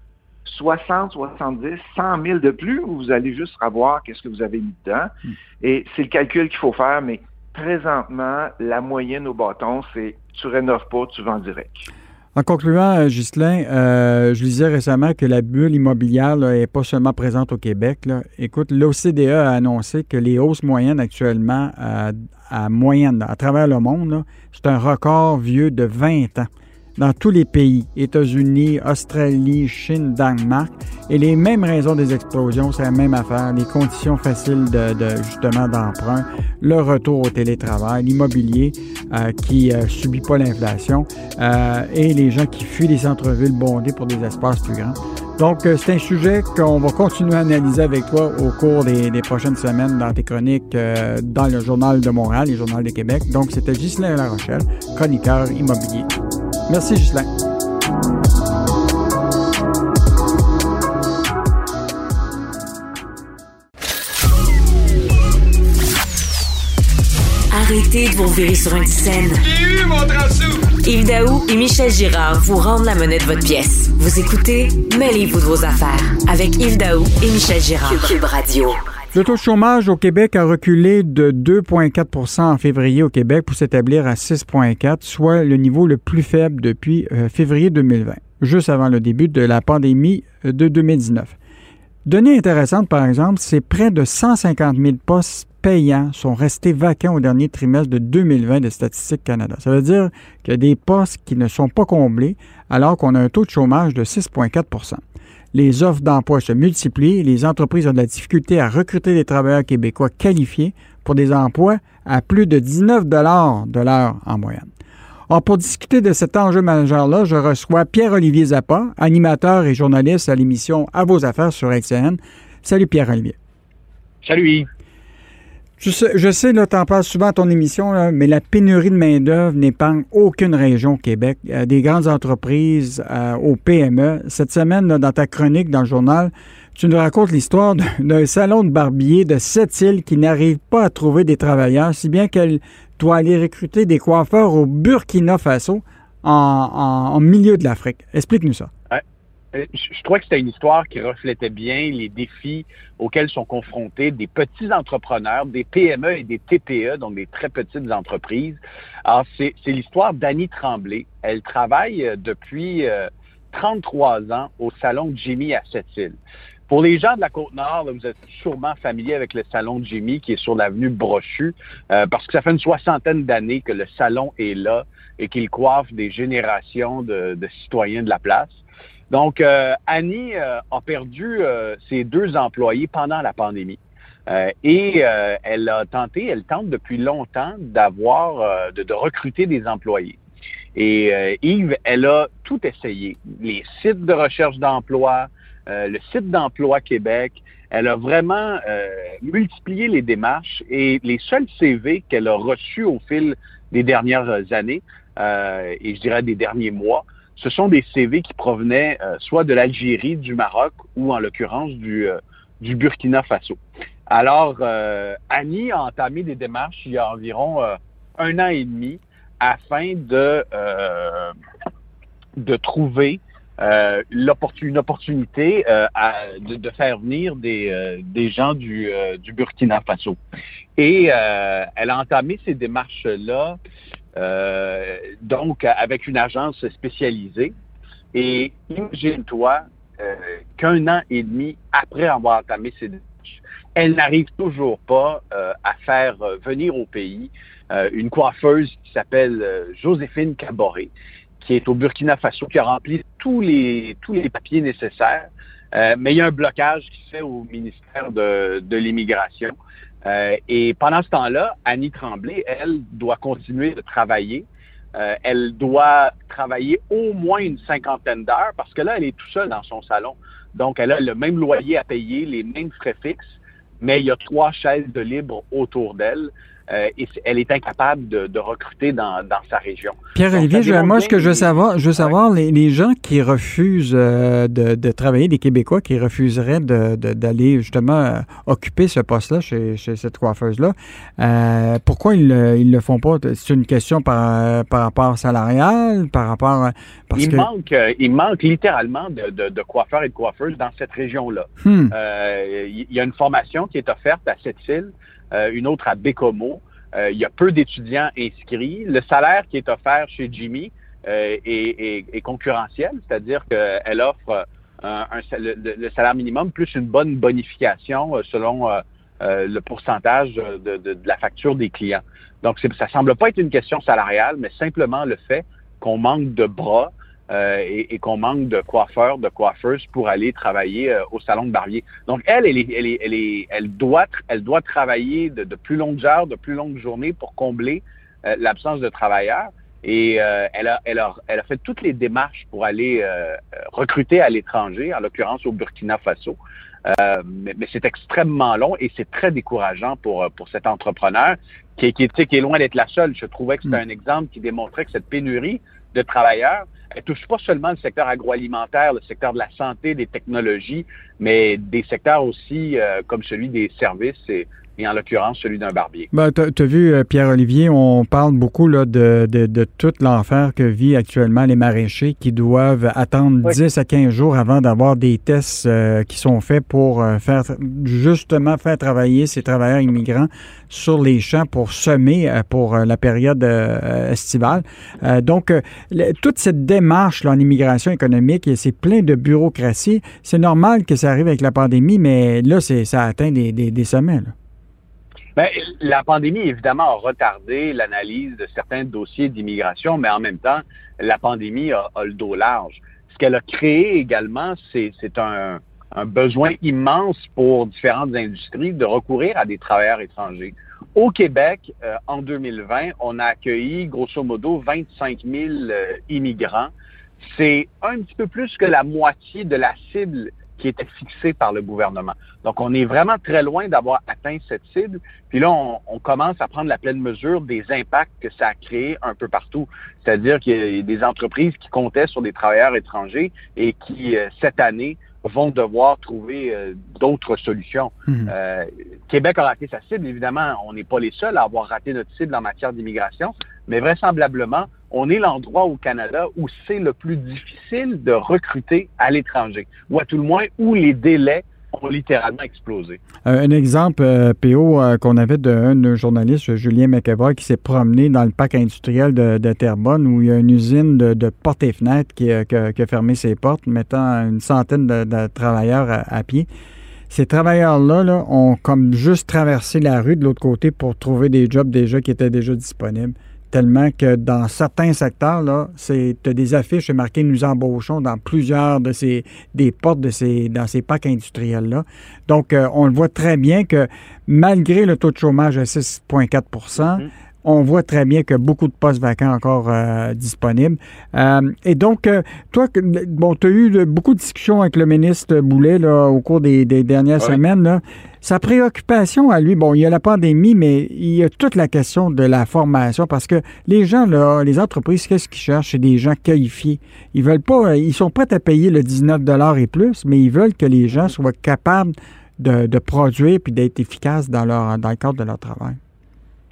60, 70, 100 000 de plus ou vous allez juste savoir qu'est-ce que vous avez mis dedans. Hmm. Et c'est le calcul qu'il faut faire, mais présentement, la moyenne au bâton, c'est tu rénoves pas, tu vends direct. En concluant, euh, Ghislain, euh, je lisais récemment que la bulle immobilière n'est pas seulement présente au Québec. Écoute, l'OCDE a annoncé que les hausses moyennes actuellement à, à moyenne à travers le monde, c'est un record vieux de 20 ans dans tous les pays, États-Unis, Australie, Chine, Danemark. Et les mêmes raisons des explosions, c'est la même affaire. Les conditions faciles de, justement d'emprunt, le retour au télétravail, l'immobilier euh, qui euh, subit pas l'inflation euh, et les gens qui fuient les centres-villes bondés pour des espaces plus grands. Donc, c'est un sujet qu'on va continuer à analyser avec toi au cours des, des prochaines semaines dans tes chroniques dans le Journal de Montréal le Journal de Québec. Donc, c'était Ghislain Rochelle, chroniqueur immobilier. Merci, Ghislain. Arrêtez de vous virer sur une scène. J'ai eu mon Yves Daou et Michel Girard vous rendent la monnaie de votre pièce. Vous écoutez Mêlez-vous de vos affaires avec Yves Daou et Michel Girard. Cube Radio. Le taux de chômage au Québec a reculé de 2,4% en février au Québec pour s'établir à 6,4, soit le niveau le plus faible depuis euh, février 2020, juste avant le début de la pandémie euh, de 2019. Donnée intéressante, par exemple, c'est près de 150 000 postes payants sont restés vacants au dernier trimestre de 2020 de Statistique Canada. Ça veut dire qu'il y a des postes qui ne sont pas comblés alors qu'on a un taux de chômage de 6,4 les offres d'emploi se multiplient les entreprises ont de la difficulté à recruter des travailleurs québécois qualifiés pour des emplois à plus de 19 de l'heure en moyenne. Or, pour discuter de cet enjeu majeur-là, je reçois Pierre-Olivier Zappa, animateur et journaliste à l'émission À vos affaires sur LCN. Salut Pierre-Olivier. Salut. Je sais, je sais là, parles souvent à ton émission, mais la pénurie de main-d'œuvre n'épargne aucune région au Québec. des grandes entreprises euh, aux PME. Cette semaine, dans ta chronique dans le journal, tu nous racontes l'histoire d'un salon de barbier de sept îles qui n'arrive pas à trouver des travailleurs, si bien qu'elle doit aller recruter des coiffeurs au Burkina Faso en milieu de l'Afrique. Explique-nous ça. Euh, je trois que c'était une histoire qui reflétait bien les défis auxquels sont confrontés des petits entrepreneurs, des PME et des TPE, donc des très petites entreprises. Alors, c'est l'histoire d'Annie Tremblay. Elle travaille euh, depuis 33 euh, ans au Salon Jimmy à Sept-Îles. Pour les gens de la Côte-Nord, vous êtes sûrement familier avec le Salon Jimmy qui est sur l'avenue Brochu, parce que ça fait une soixantaine d'années que le salon est là et qu'il coiffe des générations de citoyens de la place. Donc, euh, Annie euh, a perdu euh, ses deux employés pendant la pandémie. et elle a tenté, elle tente depuis longtemps d'avoir, de, recruter des employés. Et Yves, elle a tout essayé. Les sites de recherche d'emploi, le site d'emploi Québec. Elle a vraiment multiplié les démarches et les seuls CV qu'elle a reçus au fil des dernières années, et je dirais des derniers mois, ce sont des CV qui provenaient euh, soit de l'Algérie, du Maroc ou en l'occurrence du, euh, Burkina Faso. Alors, euh, Annie a entamé des démarches il y a environ un an et demi afin de, de trouver une opportunité de, faire venir des, des gens du, du, Burkina Faso. Et elle a entamé ces démarches-là, donc avec une agence spécialisée. Et imagine-toi qu'un an et demi après avoir entamé ces démarches, elle n'arrive toujours pas à faire venir au pays une coiffeuse qui s'appelle Joséphine Caboret, qui est au Burkina Faso, qui a rempli tous les, tous les papiers nécessaires. Euh, mais il y a un blocage qui se fait au ministère de, de l'immigration. Euh, et pendant ce temps-là, Annie Tremblay, elle, doit continuer de travailler. Euh, elle doit travailler au moins une cinquantaine d'heures parce que là, elle est tout seule dans son salon. Donc, elle a le même loyer à payer, les mêmes frais fixes, mais il y a trois chaises de libre autour d'elle. Euh, et elle est incapable de, recruter dans, sa région. Pierre-Olivier, moi, ce que je veux savoir, je veux savoir les, gens qui refusent euh, de, travailler, des Québécois qui refuseraient d'aller justement euh, occuper ce poste-là chez, cette coiffeuse-là, pourquoi ils ne le font pas? C'est une question par, par rapport salarial, par rapport... Parce il, manque, il manque littéralement de, coiffeurs et de coiffeuses dans cette région-là. Hmm. il y a une formation qui est offerte à cette île une autre à Bécomo. Euh, il y a peu d'étudiants inscrits. Le salaire qui est offert chez Jimmy euh, est, concurrentiel, c'est-à-dire qu'elle offre le, salaire minimum plus une bonne bonification selon le pourcentage de, la facture des clients. Donc, ça semble pas être une question salariale, mais simplement le fait qu'on manque de bras euh, et, qu'on manque de coiffeurs, de coiffeuses pour aller travailler euh, au salon de barbier. Donc, elle, elle, elle, elle, elle doit, elle doit travailler de, plus longues heures, de plus longues journées pour combler euh, l'absence de travailleurs. Et elle, a, elle, a, elle a fait toutes les démarches pour aller recruter à l'étranger, en l'occurrence au Burkina Faso. mais, c'est extrêmement long et c'est très décourageant pour, pour cet entrepreneur qui, qui, qui est loin d'être la seule. Je trouvais que c'était mm. un exemple qui démontrait que cette pénurie de travailleurs. Elle touche pas seulement le secteur agroalimentaire, le secteur de la santé, des technologies, mais des secteurs aussi euh, comme celui des services et, en l'occurrence celui d'un barbier. Ben, tu as vu, euh, Pierre-Olivier, on parle beaucoup là, de, de, tout l'enfer que vit actuellement les maraîchers qui doivent attendre 10 à 15 jours avant d'avoir des tests euh, qui sont faits pour faire justement faire travailler ces travailleurs immigrants sur les champs pour semer pour la période estivale. donc, toute cette démarche là, en immigration économique, c'est plein de bureaucratie. C'est normal que ça arrive avec la pandémie, mais là, ça atteint des, des, sommets. Bien, la pandémie, évidemment, a retardé l'analyse de certains dossiers d'immigration, mais en même temps, la pandémie a, le dos large. Ce qu'elle a créé également, c'est un, un besoin immense pour différentes industries de recourir à des travailleurs étrangers. Au Québec, euh, en 2020, on a accueilli grosso modo 25 000 euh, immigrants. C'est un petit peu plus que la moitié de la cible qui était fixée par le gouvernement. Donc, on est vraiment très loin d'avoir atteint cette cible. Puis là, on, commence à prendre la pleine mesure des impacts que ça a créé un peu partout. C'est-à-dire qu'il y a des entreprises qui comptaient sur des travailleurs étrangers et qui, euh, cette année, vont devoir trouver euh, d'autres solutions. Mhm. Euh, Québec a raté sa cible, évidemment, on n'est pas les seuls à avoir raté notre cible en matière d'immigration, mais vraisemblablement, on est l'endroit au Canada où c'est le plus difficile de recruter à l'étranger, ou à tout le moins où les délais ont littéralement explosé. Euh, un exemple, euh, PO, euh, qu'on avait d'un journaliste, Julien McEvoy, qui s'est promené dans le parc industriel de, Terrebonne, où il y a une usine de, portes et fenêtres qui, a fermé ses portes, mettant une centaine de, travailleurs à, pied. Ces travailleurs-là là, ont comme juste traversé la rue de l'autre côté pour trouver des jobs déjà qui étaient déjà disponibles tellement que dans certains secteurs, là, c'est des affiches marquées Nous embauchons dans plusieurs de ces des portes de ces dans ces parcs industriels-là. Donc, euh, on le voit très bien que malgré le taux de chômage à 6,4 on voit très bien que beaucoup de postes vacants encore euh, disponibles. Euh, et donc, euh, toi, bon, tu as eu beaucoup de discussions avec le ministre Boulet là, au cours des, dernières semaines. Là. Sa préoccupation à lui, bon, il y a la pandémie, mais il y a toute la question de la formation parce que les gens, là, les entreprises, qu'est-ce qu'ils cherchent? C'est des gens qualifiés. Ils veulent pas, ils sont prêts à payer le 19 et plus, mais ils veulent que les gens soient capables de, de produire puis d'être efficaces dans, leur, dans le cadre de leur travail.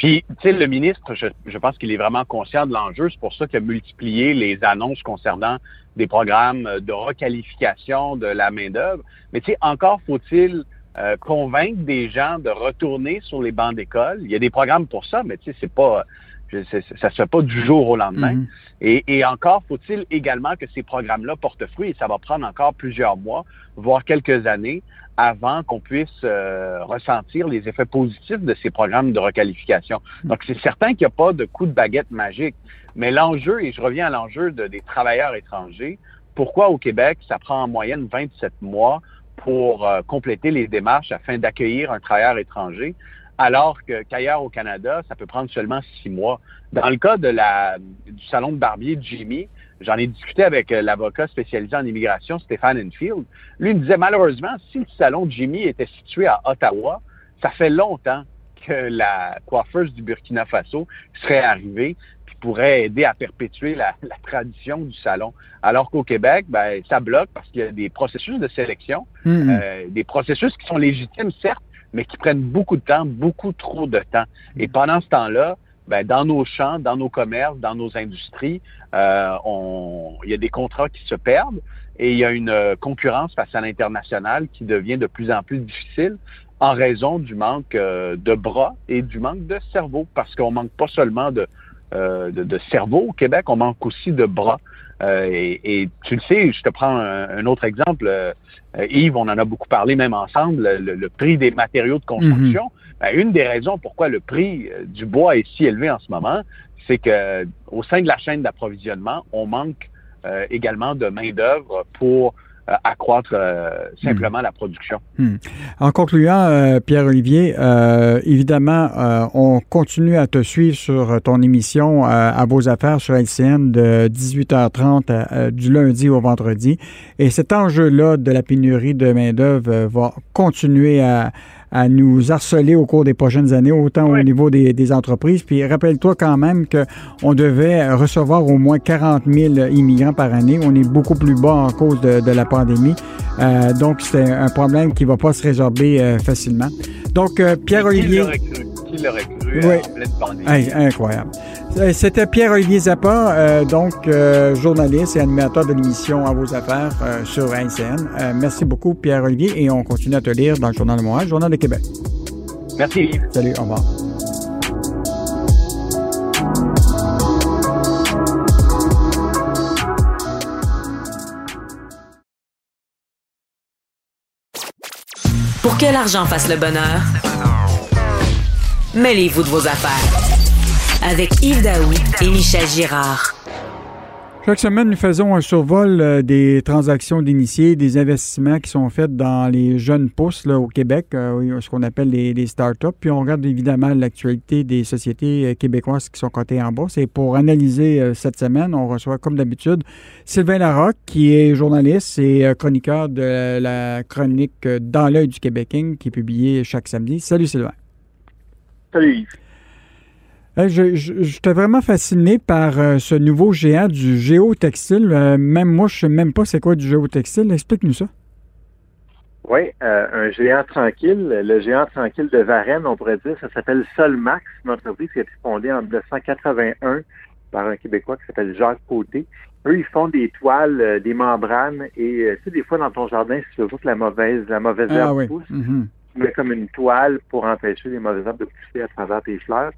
Puis, tu sais, le ministre, je, pense qu'il est vraiment conscient de l'enjeu. C'est pour ça qu'il a multiplié les annonces concernant des programmes de requalification de la main-d'œuvre. Mais tu sais, encore faut-il euh, convaincre des gens de retourner sur les bancs d'école. Il y a des programmes pour ça, mais tu sais, c'est pas ça se fait pas du jour au lendemain. Mm-hmm. et, et, encore faut-il également que ces programmes-là portent fruit et ça va prendre encore plusieurs mois, voire quelques années, avant qu'on puisse euh, ressentir les effets positifs de ces programmes de requalification. Donc, c'est certain qu'il n'y a pas de coup de baguette magique. Mais l'enjeu, et je reviens à l'enjeu de, des travailleurs étrangers, pourquoi au Québec, ça prend en moyenne 27 mois pour euh, compléter les démarches afin d'accueillir un travailleur étranger, alors qu'ailleurs au Canada, ça peut prendre seulement six mois. Dans le cas de la, du salon de barbier de Jimmy, J'en ai discuté avec euh, l'avocat spécialisé en immigration, Stéphane Enfield. Lui me disait, malheureusement, si le salon de Jimmy était situé à Ottawa, ça fait longtemps que la coiffeuse du Burkina Faso serait arrivée puis pourrait aider à perpétuer la, tradition du salon. Alors qu'au Québec, ben, ça bloque parce qu'il y a des processus de sélection, mm-hmm. euh, des processus qui sont légitimes, certes, mais qui prennent beaucoup de temps, beaucoup trop de temps. Et mm-hmm. pendant ce temps-là, ben, dans nos champs, dans nos commerces, dans nos industries, euh, on, il y a des contrats qui se perdent et il y a une euh, concurrence face à l'international qui devient de plus en plus difficile en raison du manque euh, de bras et du manque de cerveau, parce qu'on manque pas seulement de, euh, de, de, cerveau au Québec, on manque aussi de bras. Euh, et, et, tu le sais, je te prends un, autre exemple. Euh, Yves, on en a beaucoup parlé même ensemble, le, le prix des matériaux de construction. Mm-hmm. Ben, une des raisons pourquoi le prix du bois est si élevé en ce moment, c'est que au sein de la chaîne d'approvisionnement, on manque également de main-d'œuvre pour euh, accroître euh, simplement hmm. la production. Hmm. En concluant, euh, Pierre-Olivier, évidemment, on continue à te suivre sur ton émission à vos affaires sur LCN de 18h30 du lundi au vendredi. Et cet enjeu-là de la pénurie de main-d'œuvre va continuer à, à nous harceler au cours des prochaines années, autant au niveau des, des, entreprises. Puis rappelle-toi quand même qu'on devait recevoir au moins 40 000 immigrants par année. On est beaucoup plus bas en cause de, de la pandémie. Euh, donc, c'est un problème qui ne va pas se résorber euh, facilement. Donc, euh, Pierre-Olivier... Qui l'aurait cru, oui. en pleine pandémie? incroyable. Euh, c'était Pierre-Olivier Zappa, euh, donc euh, journaliste et animateur de l'émission À vos affaires sur ICN. merci beaucoup, Pierre-Olivier, et on continue à te lire dans le Journal de Montréal, Journal de Québec. Merci, Salut, au revoir. Pour que l'argent fasse le bonheur, mêlez-vous de vos affaires avec Yves Daoui et Michel Girard. Chaque semaine, nous faisons un survol euh, des transactions d'initiés, des investissements qui sont faits dans les jeunes pousses au Québec, euh, ce qu'on appelle les, les startups. Puis on regarde évidemment l'actualité des sociétés euh, québécoises qui sont cotées en bourse. Et pour analyser cette semaine, on reçoit comme d'habitude Sylvain Larocque, qui est journaliste et chroniqueur de la chronique Dans l'œil du Québécois, qui est publiée chaque samedi. Salut Sylvain. Salut Yves. Je, j'étais vraiment fasciné par euh, ce nouveau géant du géotextile. Euh, même moi, je ne sais même pas c'est quoi du géotextile. Explique-nous ça. Oui, euh, un géant tranquille. Le géant tranquille de Varennes, on pourrait dire, ça s'appelle Solmax, une entreprise qui a été fondée en 1981 par un Québécois qui s'appelle Jacques Côté. Eux, ils font des toiles, des membranes, et tu sais, des fois dans ton jardin, si tu veux que la mauvaise, la mauvaise ah herbe pousse, mm-hmm. Tu mets comme une toile pour empêcher les mauvaises herbes de pousser à travers tes fleurs.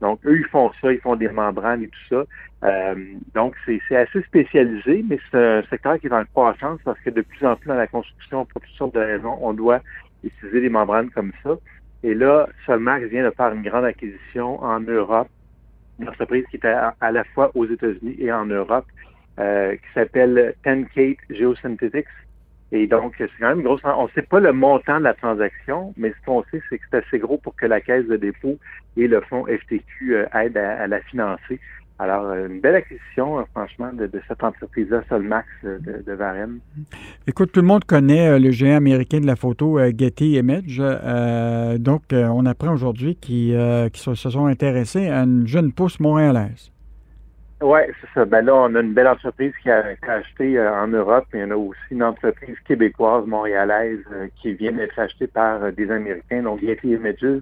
Donc, eux, ils font ça, ils font des membranes et tout ça. Euh, donc, c'est assez spécialisé, mais c'est un secteur qui est en croissance parce que de plus en plus dans la construction, pour toutes sortes de raisons, on doit utiliser des membranes comme ça. Et là, Solmax vient de faire une grande acquisition en Europe, une entreprise qui était à, la fois aux États-Unis et en Europe, euh, qui s'appelle Tenkate Geosynthetics. Et donc, c'est quand même grosse. On ne sait pas le montant de la transaction, mais ce qu'on sait, c'est que c'est assez gros pour que la Caisse de dépôt et le fonds FTQ euh, aident à, la financer. Alors, euh, une belle acquisition, euh, franchement, de, cette entreprise-là, Solmax de, de, Varennes. Écoute, tout le monde connaît le géant américain de la photo Getty Image. donc, on apprend aujourd'hui qu'ils se sont intéressés à une jeune pousse montréalaise. Oui, c'est ça. Ben là, on a une belle entreprise qui a, acheté euh, en Europe, mais il y en a aussi une entreprise québécoise, montréalaise, euh, qui vient d'être achetée par euh, des Américains, donc Getty Images.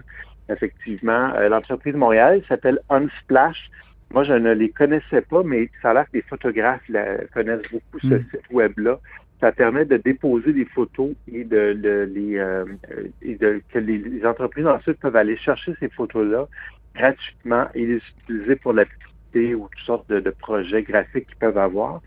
Effectivement, l'entreprise Montréal s'appelle Unsplash. Moi, je ne les connaissais pas, mais ça a l'air que les photographes connaissent beaucoup ce mm. site web-là. Ça permet de déposer des photos et de, les euh, et de, que les, entreprises ensuite peuvent aller chercher ces photos-là gratuitement et les utiliser pour la publicité ou toutes sortes de, projets graphiques qu'ils peuvent avoir.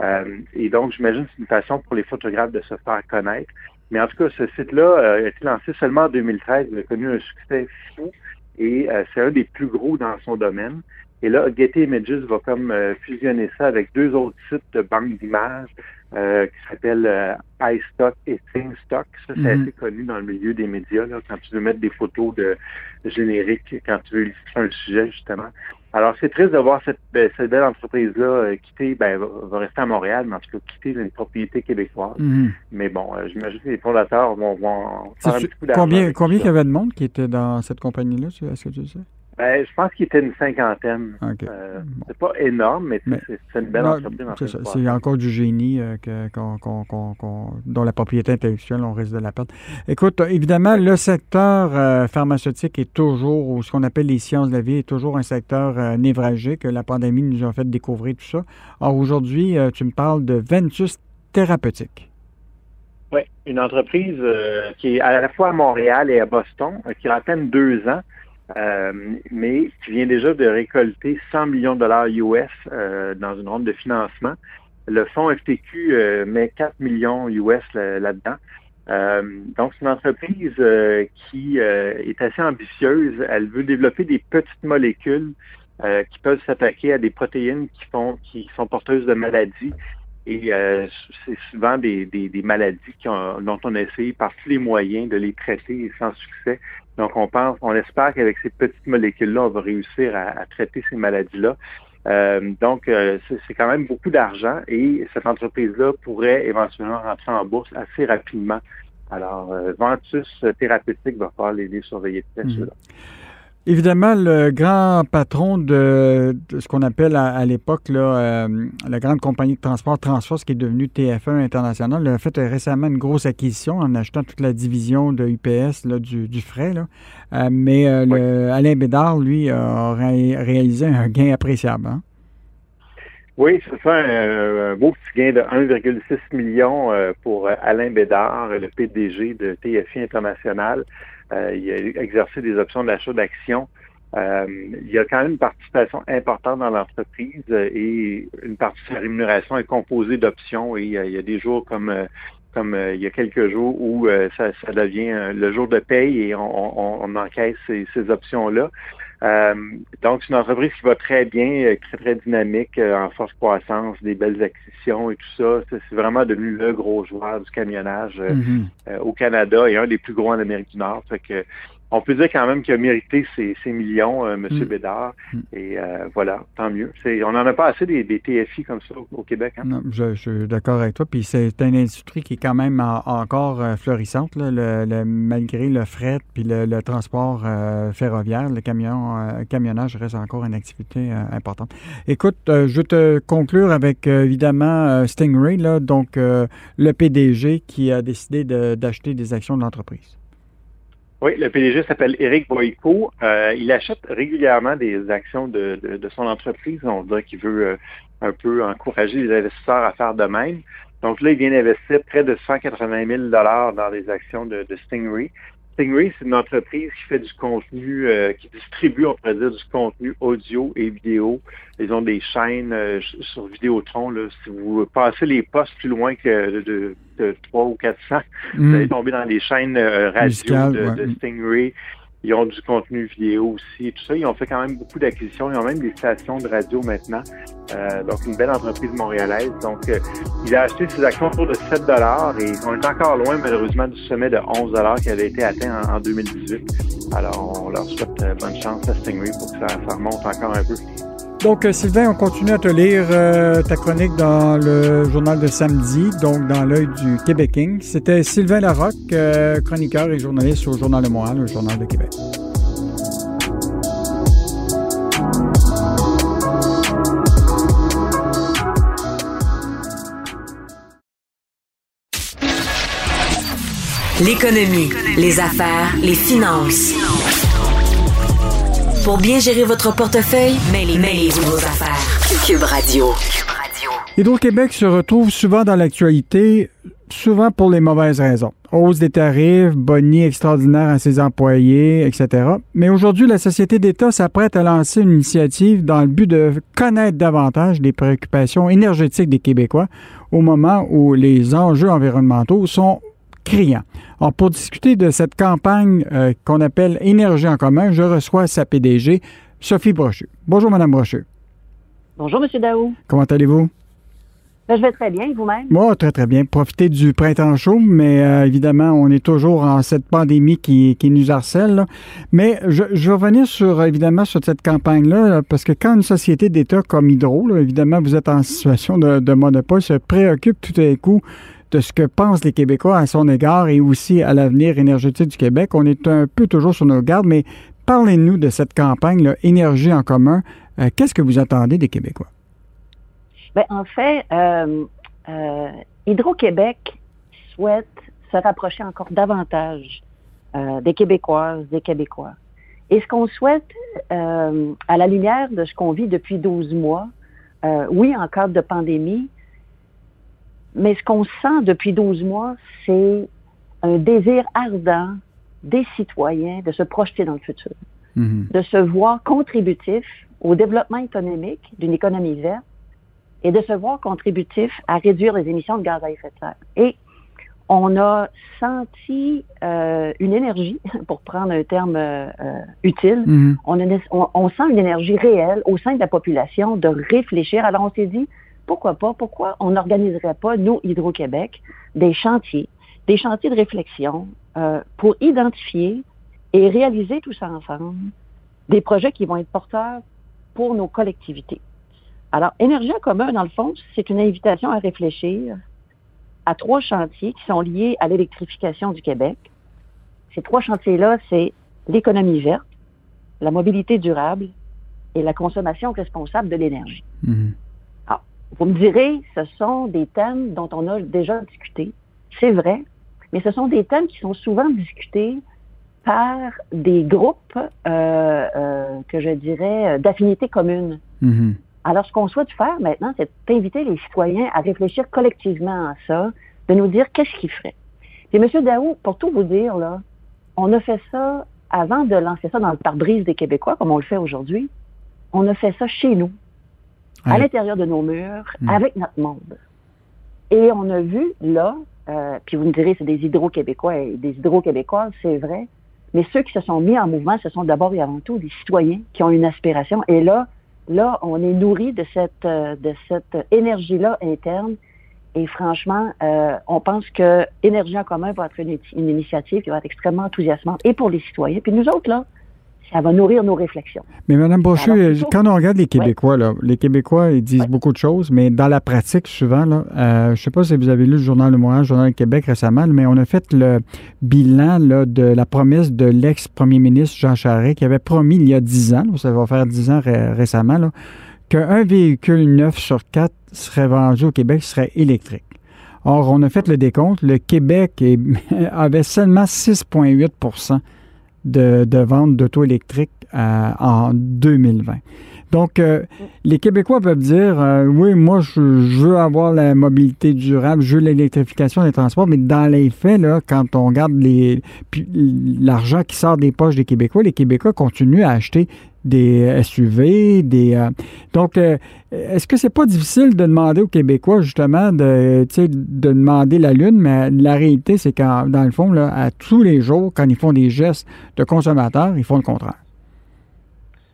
Euh, et donc, j'imagine que c'est une façon pour les photographes de se faire connaître. Mais en tout cas, ce site-là euh, a été lancé seulement en 2013. Il a connu un succès fou et euh, c'est un des plus gros dans son domaine. Et là, Getty Images va comme fusionner ça avec deux autres sites de banque d'images qui s'appellent iStock et ThingStock. Ça, c'est mhm. assez connu dans le milieu des médias, là, quand tu veux mettre des photos de, génériques, quand tu veux illustrer un sujet, justement. Alors, c'est triste de voir cette, ben, cette belle entreprise-là euh, quitter, ben, va, rester à Montréal, mais en tout cas quitter une propriété québécoise. Mhm. Mais bon, j'imagine que les fondateurs vont, vont faire un petit coup Combien, combien il y avait de monde qui était dans cette compagnie-là, est-ce que tu sais? Ben, je pense qu'il était une cinquantaine. Euh, c'est pas énorme, mais, c'est une belle entreprise. C'est encore du génie euh, dont la propriété intellectuelle, on risque de la perdre. Écoute, évidemment, le secteur euh, pharmaceutique est toujours, ou ce qu'on appelle les sciences de la vie, est toujours un secteur névralgique. La pandémie nous a fait découvrir tout ça. Or, aujourd'hui, tu me parles de Ventus Thérapeutique. Oui, une entreprise qui est à la fois à Montréal et à Boston, qui a à peine deux ans. Euh, mais qui vient déjà de récolter 100 millions de dollars US euh, dans une ronde de financement. Le fonds FTQ euh, met 4 millions US là-dedans. donc, c'est une entreprise qui est assez ambitieuse. Elle veut développer des petites molécules qui peuvent s'attaquer à des protéines qui font qui sont porteuses de maladies. Et c'est souvent des, maladies dont on a essayé par tous les moyens de les traiter sans succès. Donc, on pense, on espère qu'avec ces petites molécules-là, on va réussir à, traiter ces maladies-là. Euh, donc, euh, c'est quand même beaucoup d'argent et cette entreprise-là pourrait éventuellement rentrer en bourse assez rapidement. Alors, euh, Ventus Thérapeutique va falloir les surveiller de près, mmh. Évidemment, le grand patron de, ce qu'on appelle à, l'époque euh, la grande compagnie de transport Transforce, qui est devenue TF1 International, a fait récemment une grosse acquisition en achetant toute la division de UPS là, du, frais. Là. Euh, mais euh, Alain Bédard, lui, a réalisé un gain appréciable. Hein? Oui, c'est ça, un, beau petit gain de 1,6 million pour Alain Bédard, le PDG de TFI International. Euh, il a exercé des options d'achat d'actions. Euh, il y a quand même une participation importante dans l'entreprise euh, et une partie de sa rémunération est composée d'options et il y a des jours comme comme il y a quelques jours où ça, devient le jour de paye et on, encaisse ces, options-là. Donc, c'est une entreprise qui va très bien, très, très dynamique, en force croissance, des belles acquisitions et tout ça. C'est vraiment devenu le gros joueur du camionnage mm-hmm. au Canada et un des plus gros en Amérique du Nord. Fait que on peut dire quand même qu'il a mérité ses, millions, euh, M. Bédard. Mm. Et euh, voilà, tant mieux. On n'en a pas assez des, TFI comme ça au, Québec. Hein. Non, je, suis d'accord avec toi. Puis c'est une industrie qui est quand même encore euh, florissante, malgré le fret puis le, transport ferroviaire. Le camion, camionnage reste encore une activité importante. Écoute, je vais te conclure avec évidemment Stingray, là, donc le PDG qui a décidé d'acheter des actions de l'entreprise. Oui, le PDG s'appelle Eric Boyko. Euh, il achète régulièrement des actions de, son entreprise. On dirait qu'il veut euh, un peu encourager les investisseurs à faire de même. Donc là, il vient d'investir près de 180 000 dans les actions de, de Stingray. Stingray, c'est une entreprise qui fait du contenu, euh, qui distribue, on pourrait dire, du contenu audio et vidéo. Ils ont des chaînes euh, sur Vidéotron. Là. Si vous passez les postes plus loin que de, de, 3 ou 400, vous mm. allez tomber dans les chaînes euh, radio de, Stingray. Ils ont du contenu vidéo aussi tout ça. Ils ont fait quand même beaucoup d'acquisitions. Ils ont même des stations de radio maintenant. Euh, donc, une belle entreprise montréalaise. Donc, euh, il a acheté ses actions autour de 7 et on est encore loin, malheureusement, du sommet de 11 qui avait été atteint en, 2018. Alors, on leur souhaite euh, bonne chance à Stingray pour que ça, ça remonte encore un peu. Donc, euh, Sylvain, on continue à te lire euh, ta chronique dans le journal de samedi, donc dans l'œil du Québécois. C'était Sylvain Larocque, euh, chroniqueur et journaliste au Journal de Montréal, le Journal de Québec. L'économie, les affaires, les finances. Pour bien gérer votre portefeuille, mêlez-vous vos affaires. Cube Radio. Hydro-Québec se retrouve souvent dans l'actualité, souvent pour les mauvaises raisons. Hausse des tarifs, bonnie extraordinaire à ses employés, etc. Mais aujourd'hui, la Société d'État s'apprête à lancer une initiative dans le but de connaître davantage les préoccupations énergétiques des Québécois au moment où les enjeux environnementaux sont criants. Alors, pour discuter de cette campagne euh, qu'on appelle Énergie en commun, je reçois sa PDG, Sophie Brochu. Bonjour, Madame Brochu. Bonjour, Monsieur Daou. Comment allez-vous? Ben, je vais très bien, vous-même? Moi, très, très bien. Profiter du printemps chaud, mais euh, évidemment, on est toujours en cette pandémie qui, qui nous harcèle. Mais je, je, vais revenir sur, évidemment, sur cette campagne-là, parce que quand une société d'État comme Hydro, évidemment, vous êtes en situation de, de monopole, se préoccupe tout à coup de ce que pensent les Québécois à son égard et aussi à l'avenir énergétique du Québec. On est un peu toujours sur nos gardes, mais parlez-nous de cette campagne, là, Énergie en commun. Euh, Qu'est-ce que vous attendez des Québécois? Bien, en fait, euh, euh, Hydro-Québec souhaite se rapprocher encore davantage des Québécoises, des Québécois. Et ce qu'on souhaite, à la lumière de ce qu'on vit depuis 12 mois, oui, en cadre de pandémie, mais ce qu'on sent depuis 12 mois, c'est un désir ardent des citoyens de se projeter dans le futur, Mhm. de se voir contributif au développement économique d'une économie verte et de se voir contributif à réduire les émissions de gaz à effet de serre. Et on a senti euh, une énergie, [LAUGHS] pour prendre un terme euh, utile, Mhm. on, a- on- on sent une énergie réelle au sein de la population de réfléchir. Alors on s'est dit, pourquoi pas, pourquoi? On n'organiserait pas, nous, Hydro-Québec, des chantiers, des chantiers de réflexion euh, pour identifier et réaliser tous ensemble des projets qui vont être porteurs pour nos collectivités. Alors, Énergie en commun, dans le fond, c'est une invitation à réfléchir à trois chantiers qui sont liés à l'électrification du Québec. Ces trois chantiers-là, c'est l'économie verte, la mobilité durable et la consommation responsable de l'énergie. Mhm. Vous me direz, ce sont des thèmes dont on a déjà discuté. C'est vrai, mais ce sont des thèmes qui sont souvent discutés par des groupes, euh, euh, que je dirais, d'affinités communes. Mhm. Alors, ce qu'on souhaite faire maintenant, c'est d'inviter les citoyens à réfléchir collectivement à ça, de nous dire qu'est-ce qu'ils feraient. Puis, M. Daou, pour tout vous dire, là, on a fait ça avant de lancer ça dans le pare-brise des Québécois, comme on le fait aujourd'hui. On a fait ça chez nous, à l'intérieur de nos murs, Mm. avec notre monde. Et on a vu, là, euh, puis vous me direz, c'est des hydro-québécois et des hydro-québécoises, c'est vrai, mais ceux qui se sont mis en mouvement, ce sont d'abord et avant tout des citoyens qui ont une aspiration. Et là, là, on est nourri de cette, euh, de cette énergie-là interne. Et franchement, euh, on pense que Énergie en commun va être une, une initiative qui va être extrêmement enthousiasmante et pour les citoyens. Puis nous autres, là, ça va nourrir nos réflexions. Mais Mme Brochu, euh, quand on regarde les Québécois, là, les Québécois, ils disent beaucoup de choses, mais dans la pratique, souvent, là, euh, je ne sais pas si vous avez lu le Journal Le Montréal, le Journal du Québec récemment, mais on a fait le bilan là, de la promesse de l'ex-premier ministre Jean Charest, qui avait promis il y a 10 ans, ça va faire 10 ans ré- récemment, là, qu'un véhicule neuf sur quatre serait vendu au Québec serait électrique. Or, on a fait le décompte, le Québec [LAUGHS] avait seulement 6,8 de, de ventes d'auto électriques euh, en 2020. Donc, euh, les Québécois peuvent dire, euh, oui, moi, je, je veux avoir la mobilité durable, je veux l'électrification des transports, mais dans les faits, quand on regarde l'argent qui sort des poches des Québécois, les Québécois continuent à acheter des SUV, des... euh, donc, euh, est-ce que c'est pas difficile de demander aux Québécois, justement, de, de demander la Lune, mais la réalité, c'est qu'en dans le fond, là, à tous les jours, quand ils font des gestes de consommateurs, ils font le contraire.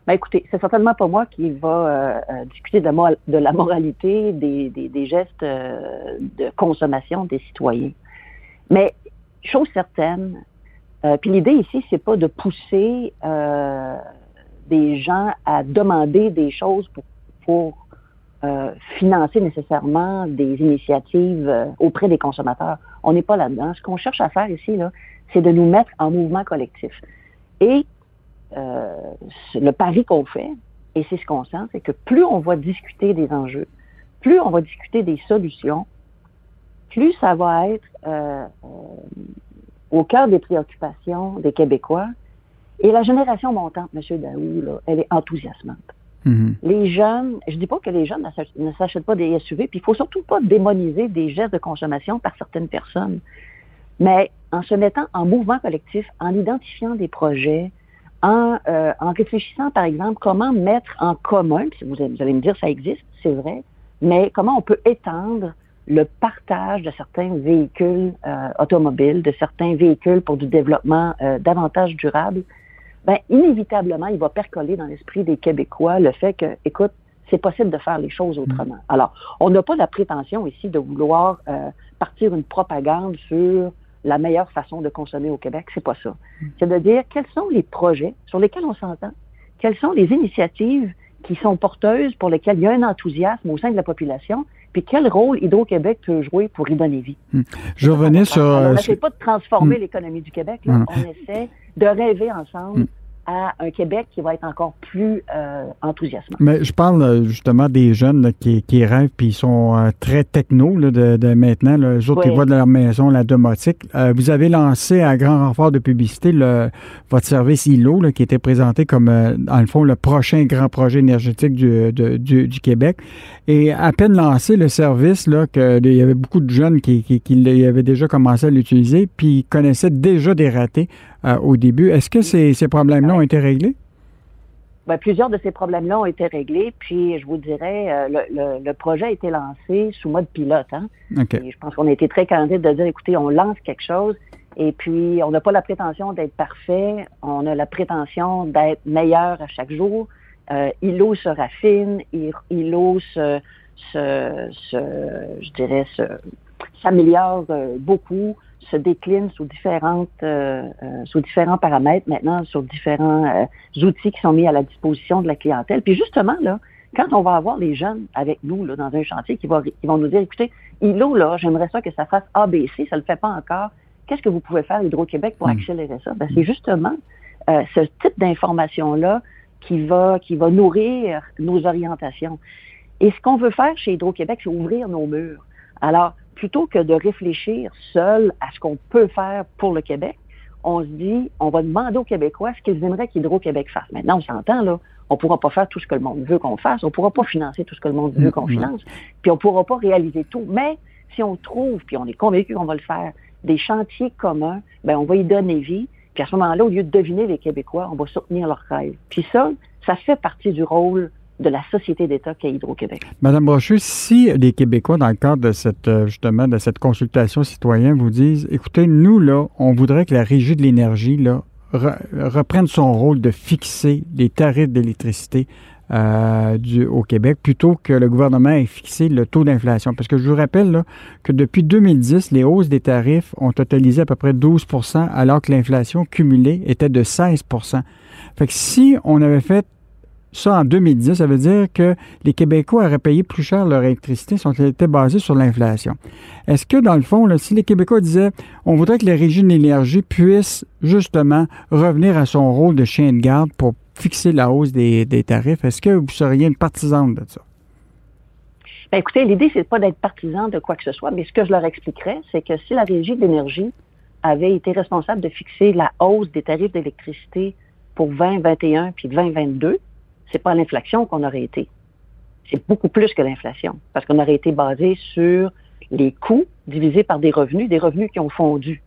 Ben écoutez, c'est certainement pas moi qui va euh, euh, discuter de, de la moralité des, des, gestes euh, de consommation des citoyens. Mais chose certaine, euh, puis l'idée ici, c'est pas de pousser euh, des gens à demander des choses pour, euh, financer nécessairement des initiatives euh, auprès des consommateurs. On n'est pas là-dedans. Ce qu'on cherche à faire ici, là, c'est de nous mettre en mouvement collectif. Et euh, le pari qu'on fait, et c'est ce qu'on sent, c'est que plus on va discuter des enjeux, plus on va discuter des solutions, plus ça va être au cœur des préoccupations des Québécois, Et la génération montante, M. Daou, là, elle est enthousiasmante. Mm-hmm. Les jeunes, je dis pas que les jeunes ne s'achètent pas des SUV, puis il faut surtout pas démoniser des gestes de consommation par certaines personnes. Mais en se mettant en mouvement collectif, en identifiant des projets, en, euh, en réfléchissant, par exemple, comment mettre en commun, vous, vous allez me dire ça existe, c'est vrai, mais comment on peut étendre le partage de certains véhicules euh, automobiles, de certains véhicules pour du développement euh, davantage durable, ben, inévitablement, il va percoler dans l'esprit des Québécois le fait que, écoute, c'est possible de faire les choses mm. autrement. Alors, on n'a pas la prétention ici de vouloir euh, partir une propagande sur la meilleure façon de consommer au Québec. C'est pas ça. Mm. C'est de dire quels sont les projets sur lesquels on s'entend, quelles sont les initiatives qui sont porteuses, pour lesquelles il y a un enthousiasme au sein de la population, puis quel rôle Hydro-Québec peut jouer pour y donner vie. Hmm. Je revenais sur... on n'essaie pas de transformer hmm. l'économie du Québec, là. Hmm. on essaie de rêver ensemble à un Québec qui va être encore plus euh, enthousiasmant. Mais je parle euh, justement des jeunes qui, qui, rêvent puis ils sont euh, très techno là, de, de, maintenant. Là, eux autres, ils voient de leur maison la domotique. vous avez lancé à grand renfort de publicité le, votre service ILO qui était présenté comme, dans le fond, le prochain grand projet énergétique du, du, du, Québec. Et à peine lancé le service, là, que, il y avait beaucoup de jeunes qui, qui, qui avaient déjà commencé à l'utiliser puis ils connaissaient déjà des ratés au début. Est-ce que ces, ces problèmes-là ont été réglés? Ben, plusieurs de ces problèmes-là ont été réglés, puis je vous dirais, euh, le, projet a été lancé sous mode pilote. Hein? je pense qu'on a été très candide de dire, écoutez, on lance quelque chose, et puis on n'a pas la prétention d'être parfait, on a la prétention d'être meilleur à chaque jour. Euh, ILO se raffine, ILO se, se, je dirais, s'améliore euh, beaucoup se décline sous différentes euh, euh, sous différents paramètres maintenant sur différents euh, outils qui sont mis à la disposition de la clientèle. Puis justement là, quand on va avoir les jeunes avec nous là, dans un chantier qui, va, qui vont nous dire écoutez, ILO là, j'aimerais ça que ça fasse ABC, ça le fait pas encore. Qu'est-ce que vous pouvez faire Hydro-Québec pour hmm. accélérer ça? Ben c'est justement ce type d'information là qui va qui va nourrir nos orientations. Et ce qu'on veut faire chez Hydro-Québec, c'est ouvrir nos murs. Alors, plutôt que de réfléchir seul à ce qu'on peut faire pour le Québec, on se dit, on va demander aux Québécois ce qu'ils aimeraient qu'Hydro-Québec fasse. Maintenant, on s'entend, là, on ne pourra pas faire tout ce que le monde veut qu'on fasse, on ne pourra pas financer tout ce que le monde veut qu'on mm-hmm. finance, puis on ne pourra pas réaliser tout. Mais si on trouve, puis on est convaincu qu'on va le faire, des chantiers communs, ben on va y donner vie, puis à ce moment-là, au lieu de deviner les Québécois, on va soutenir leurs rêves. Puis ça, ça fait partie du rôle de la société d'État qu'est Hydro-Québec. Madame Brochu, si les Québécois, dans le cadre de cette, euh, justement, de cette consultation citoyenne, vous disent, écoutez, nous, là, on voudrait que la Régie de l'énergie, là, reprenne son rôle de fixer les tarifs d'électricité euh, au Québec plutôt que le gouvernement ait fixé le taux d'inflation. Parce que je vous rappelle là, que depuis 2010, les hausses des tarifs ont totalisé à peu près 12% alors que l'inflation cumulée était de 16 Fait que si on avait fait ça, en 2010, ça veut dire que les Québécois auraient payé plus cher leur électricité si on était basé sur l'inflation. Est-ce que, dans le fond, si les Québécois disaient on voudrait que la Régie de l'énergie puisse justement revenir à son rôle de chien de garde pour fixer la hausse des, tarifs, est-ce que vous seriez une partisane de ça? Ben écoutez, l'idée, c'est pas d'être partisan de quoi que ce soit, mais ce que je leur expliquerais, c'est que si la Régie de l'énergie avait été responsable de fixer la hausse des tarifs d'électricité pour 2021 puis 2022, c'est pas l'inflation qu'on aurait été. C'est beaucoup plus que l'inflation, parce qu'on aurait été basé sur les coûts divisés par des revenus, des revenus qui ont fondu.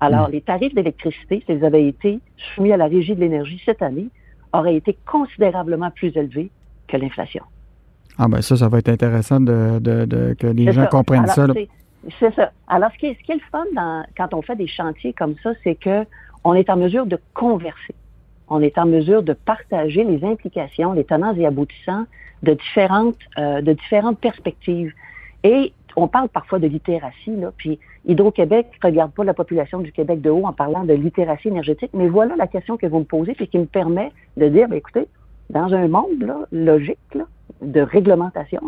Alors, hmm. les tarifs d'électricité, s'ils avaient été soumis à la régie de l'énergie cette année, auraient été considérablement plus élevés que l'inflation. Ah ben ça, ça va être intéressant de, que les gens comprennent ça. C'est ça. Alors, ce qui, est, ce qui est le fun quand on fait des chantiers comme ça, c'est que on est en mesure de converser on est en mesure de partager les implications, les tenants et aboutissants de différentes, euh, de différentes perspectives. Et on parle parfois de littératie, là, puis Hydro-Québec ne regarde pas la population du Québec de haut en parlant de littératie énergétique, mais voilà la question que vous me posez, puis qui me permet de dire, ben, écoutez, dans un monde là, logique là, de réglementation,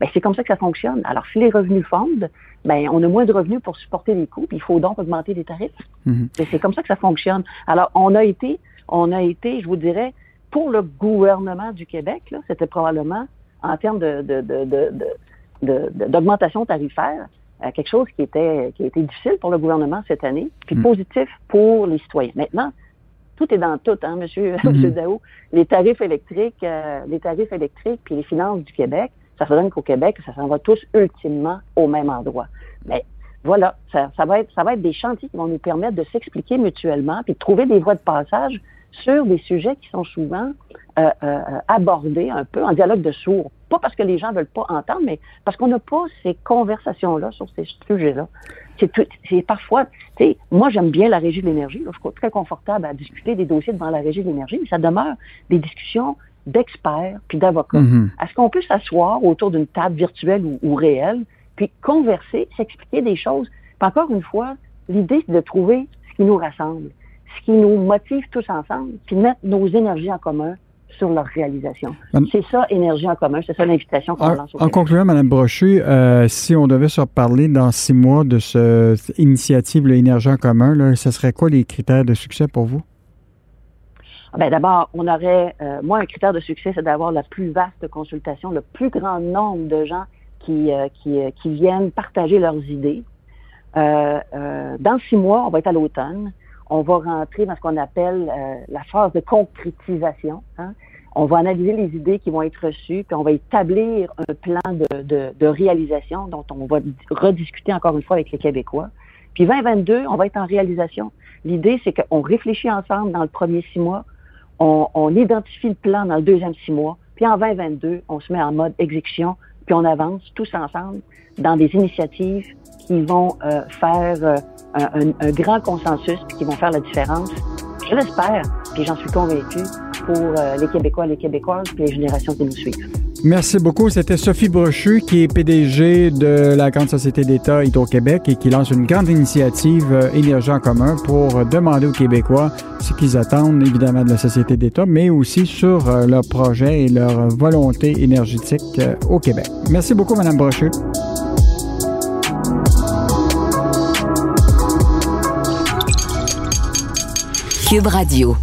ben, c'est comme ça que ça fonctionne. Alors, si les revenus fondent, ben, on a moins de revenus pour supporter les coûts, puis il faut donc augmenter les tarifs. Mm-hmm. C'est comme ça que ça fonctionne. Alors, on a été on a été, je vous dirais, pour le gouvernement du Québec, c'était probablement en termes de, d'augmentation tarifaire, euh, quelque chose qui était qui a été difficile pour le gouvernement cette année, puis mm. positif pour les citoyens. Maintenant, tout est dans tout, hein, monsieur, [LAUGHS] monsieur Dao. Les tarifs électriques, euh, les tarifs électriques puis les finances du Québec, ça se donne qu'au Québec, ça s'en va tous ultimement au même endroit. Mais voilà, ça, ça, va être, ça va être des chantiers qui vont nous permettre de s'expliquer mutuellement puis de trouver des voies de passage sur des sujets qui sont souvent euh, euh, abordés un peu en dialogue de sourds. Pas parce que les gens veulent pas entendre, mais parce qu'on n'a pas ces conversations-là sur ces sujets-là. C'est parfois, tu sais, moi j'aime bien la régie de l'énergie. Je suis très confortable à discuter des dossiers devant la régie de l'énergie, mais ça demeure des discussions d'experts puis d'avocats. Mm-hmm. Est-ce qu'on peut s'asseoir autour d'une table virtuelle ou, ou réelle puis converser, s'expliquer des choses. Puis encore une fois, l'idée, c'est de trouver ce qui nous rassemble, ce qui nous motive tous ensemble, puis mettre nos énergies en commun sur leur réalisation. C'est ça, énergie en commun, c'est ça l'invitation qu'on lance au En concluant, Mme Brochu, euh, si on devait se reparler dans six mois de cette initiative, l'énergie en commun, là, ce serait quoi les critères de succès pour vous? Ah ben D'abord, on aurait, euh, moi, un critère de succès, c'est d'avoir la plus vaste consultation, le plus grand nombre de gens qui, euh, qui, qui, viennent partager leurs idées. Dans six mois, on va être à l'automne. On va rentrer dans ce qu'on appelle la phase de concrétisation. Hein. On va analyser les idées qui vont être reçues, puis on va établir un plan de réalisation dont on va rediscuter encore une fois avec les Québécois. Puis 2022, on va être en réalisation. L'idée, c'est qu'on réfléchit ensemble dans le premier six mois, on, on, identifie le plan dans le deuxième six mois, puis en 2022, on se met en mode exécution puis on avance tous ensemble dans des initiatives qui vont euh, faire euh, un, grand consensus puis qui vont faire la différence. Je l'espère, puis j'en suis convaincu pour euh, les Québécois, les Québécoises, puis les générations qui nous suivent. Merci beaucoup. C'était Sophie Brochu, qui est PDG de la Grande Société d'État Hydro-Québec et qui lance une grande initiative Énergie en commun pour demander aux Québécois ce qu'ils attendent, évidemment, de la Société d'État, mais aussi sur leur projet et leur volonté énergétique au Québec. Merci beaucoup, Mme Brochu. Cube Radio.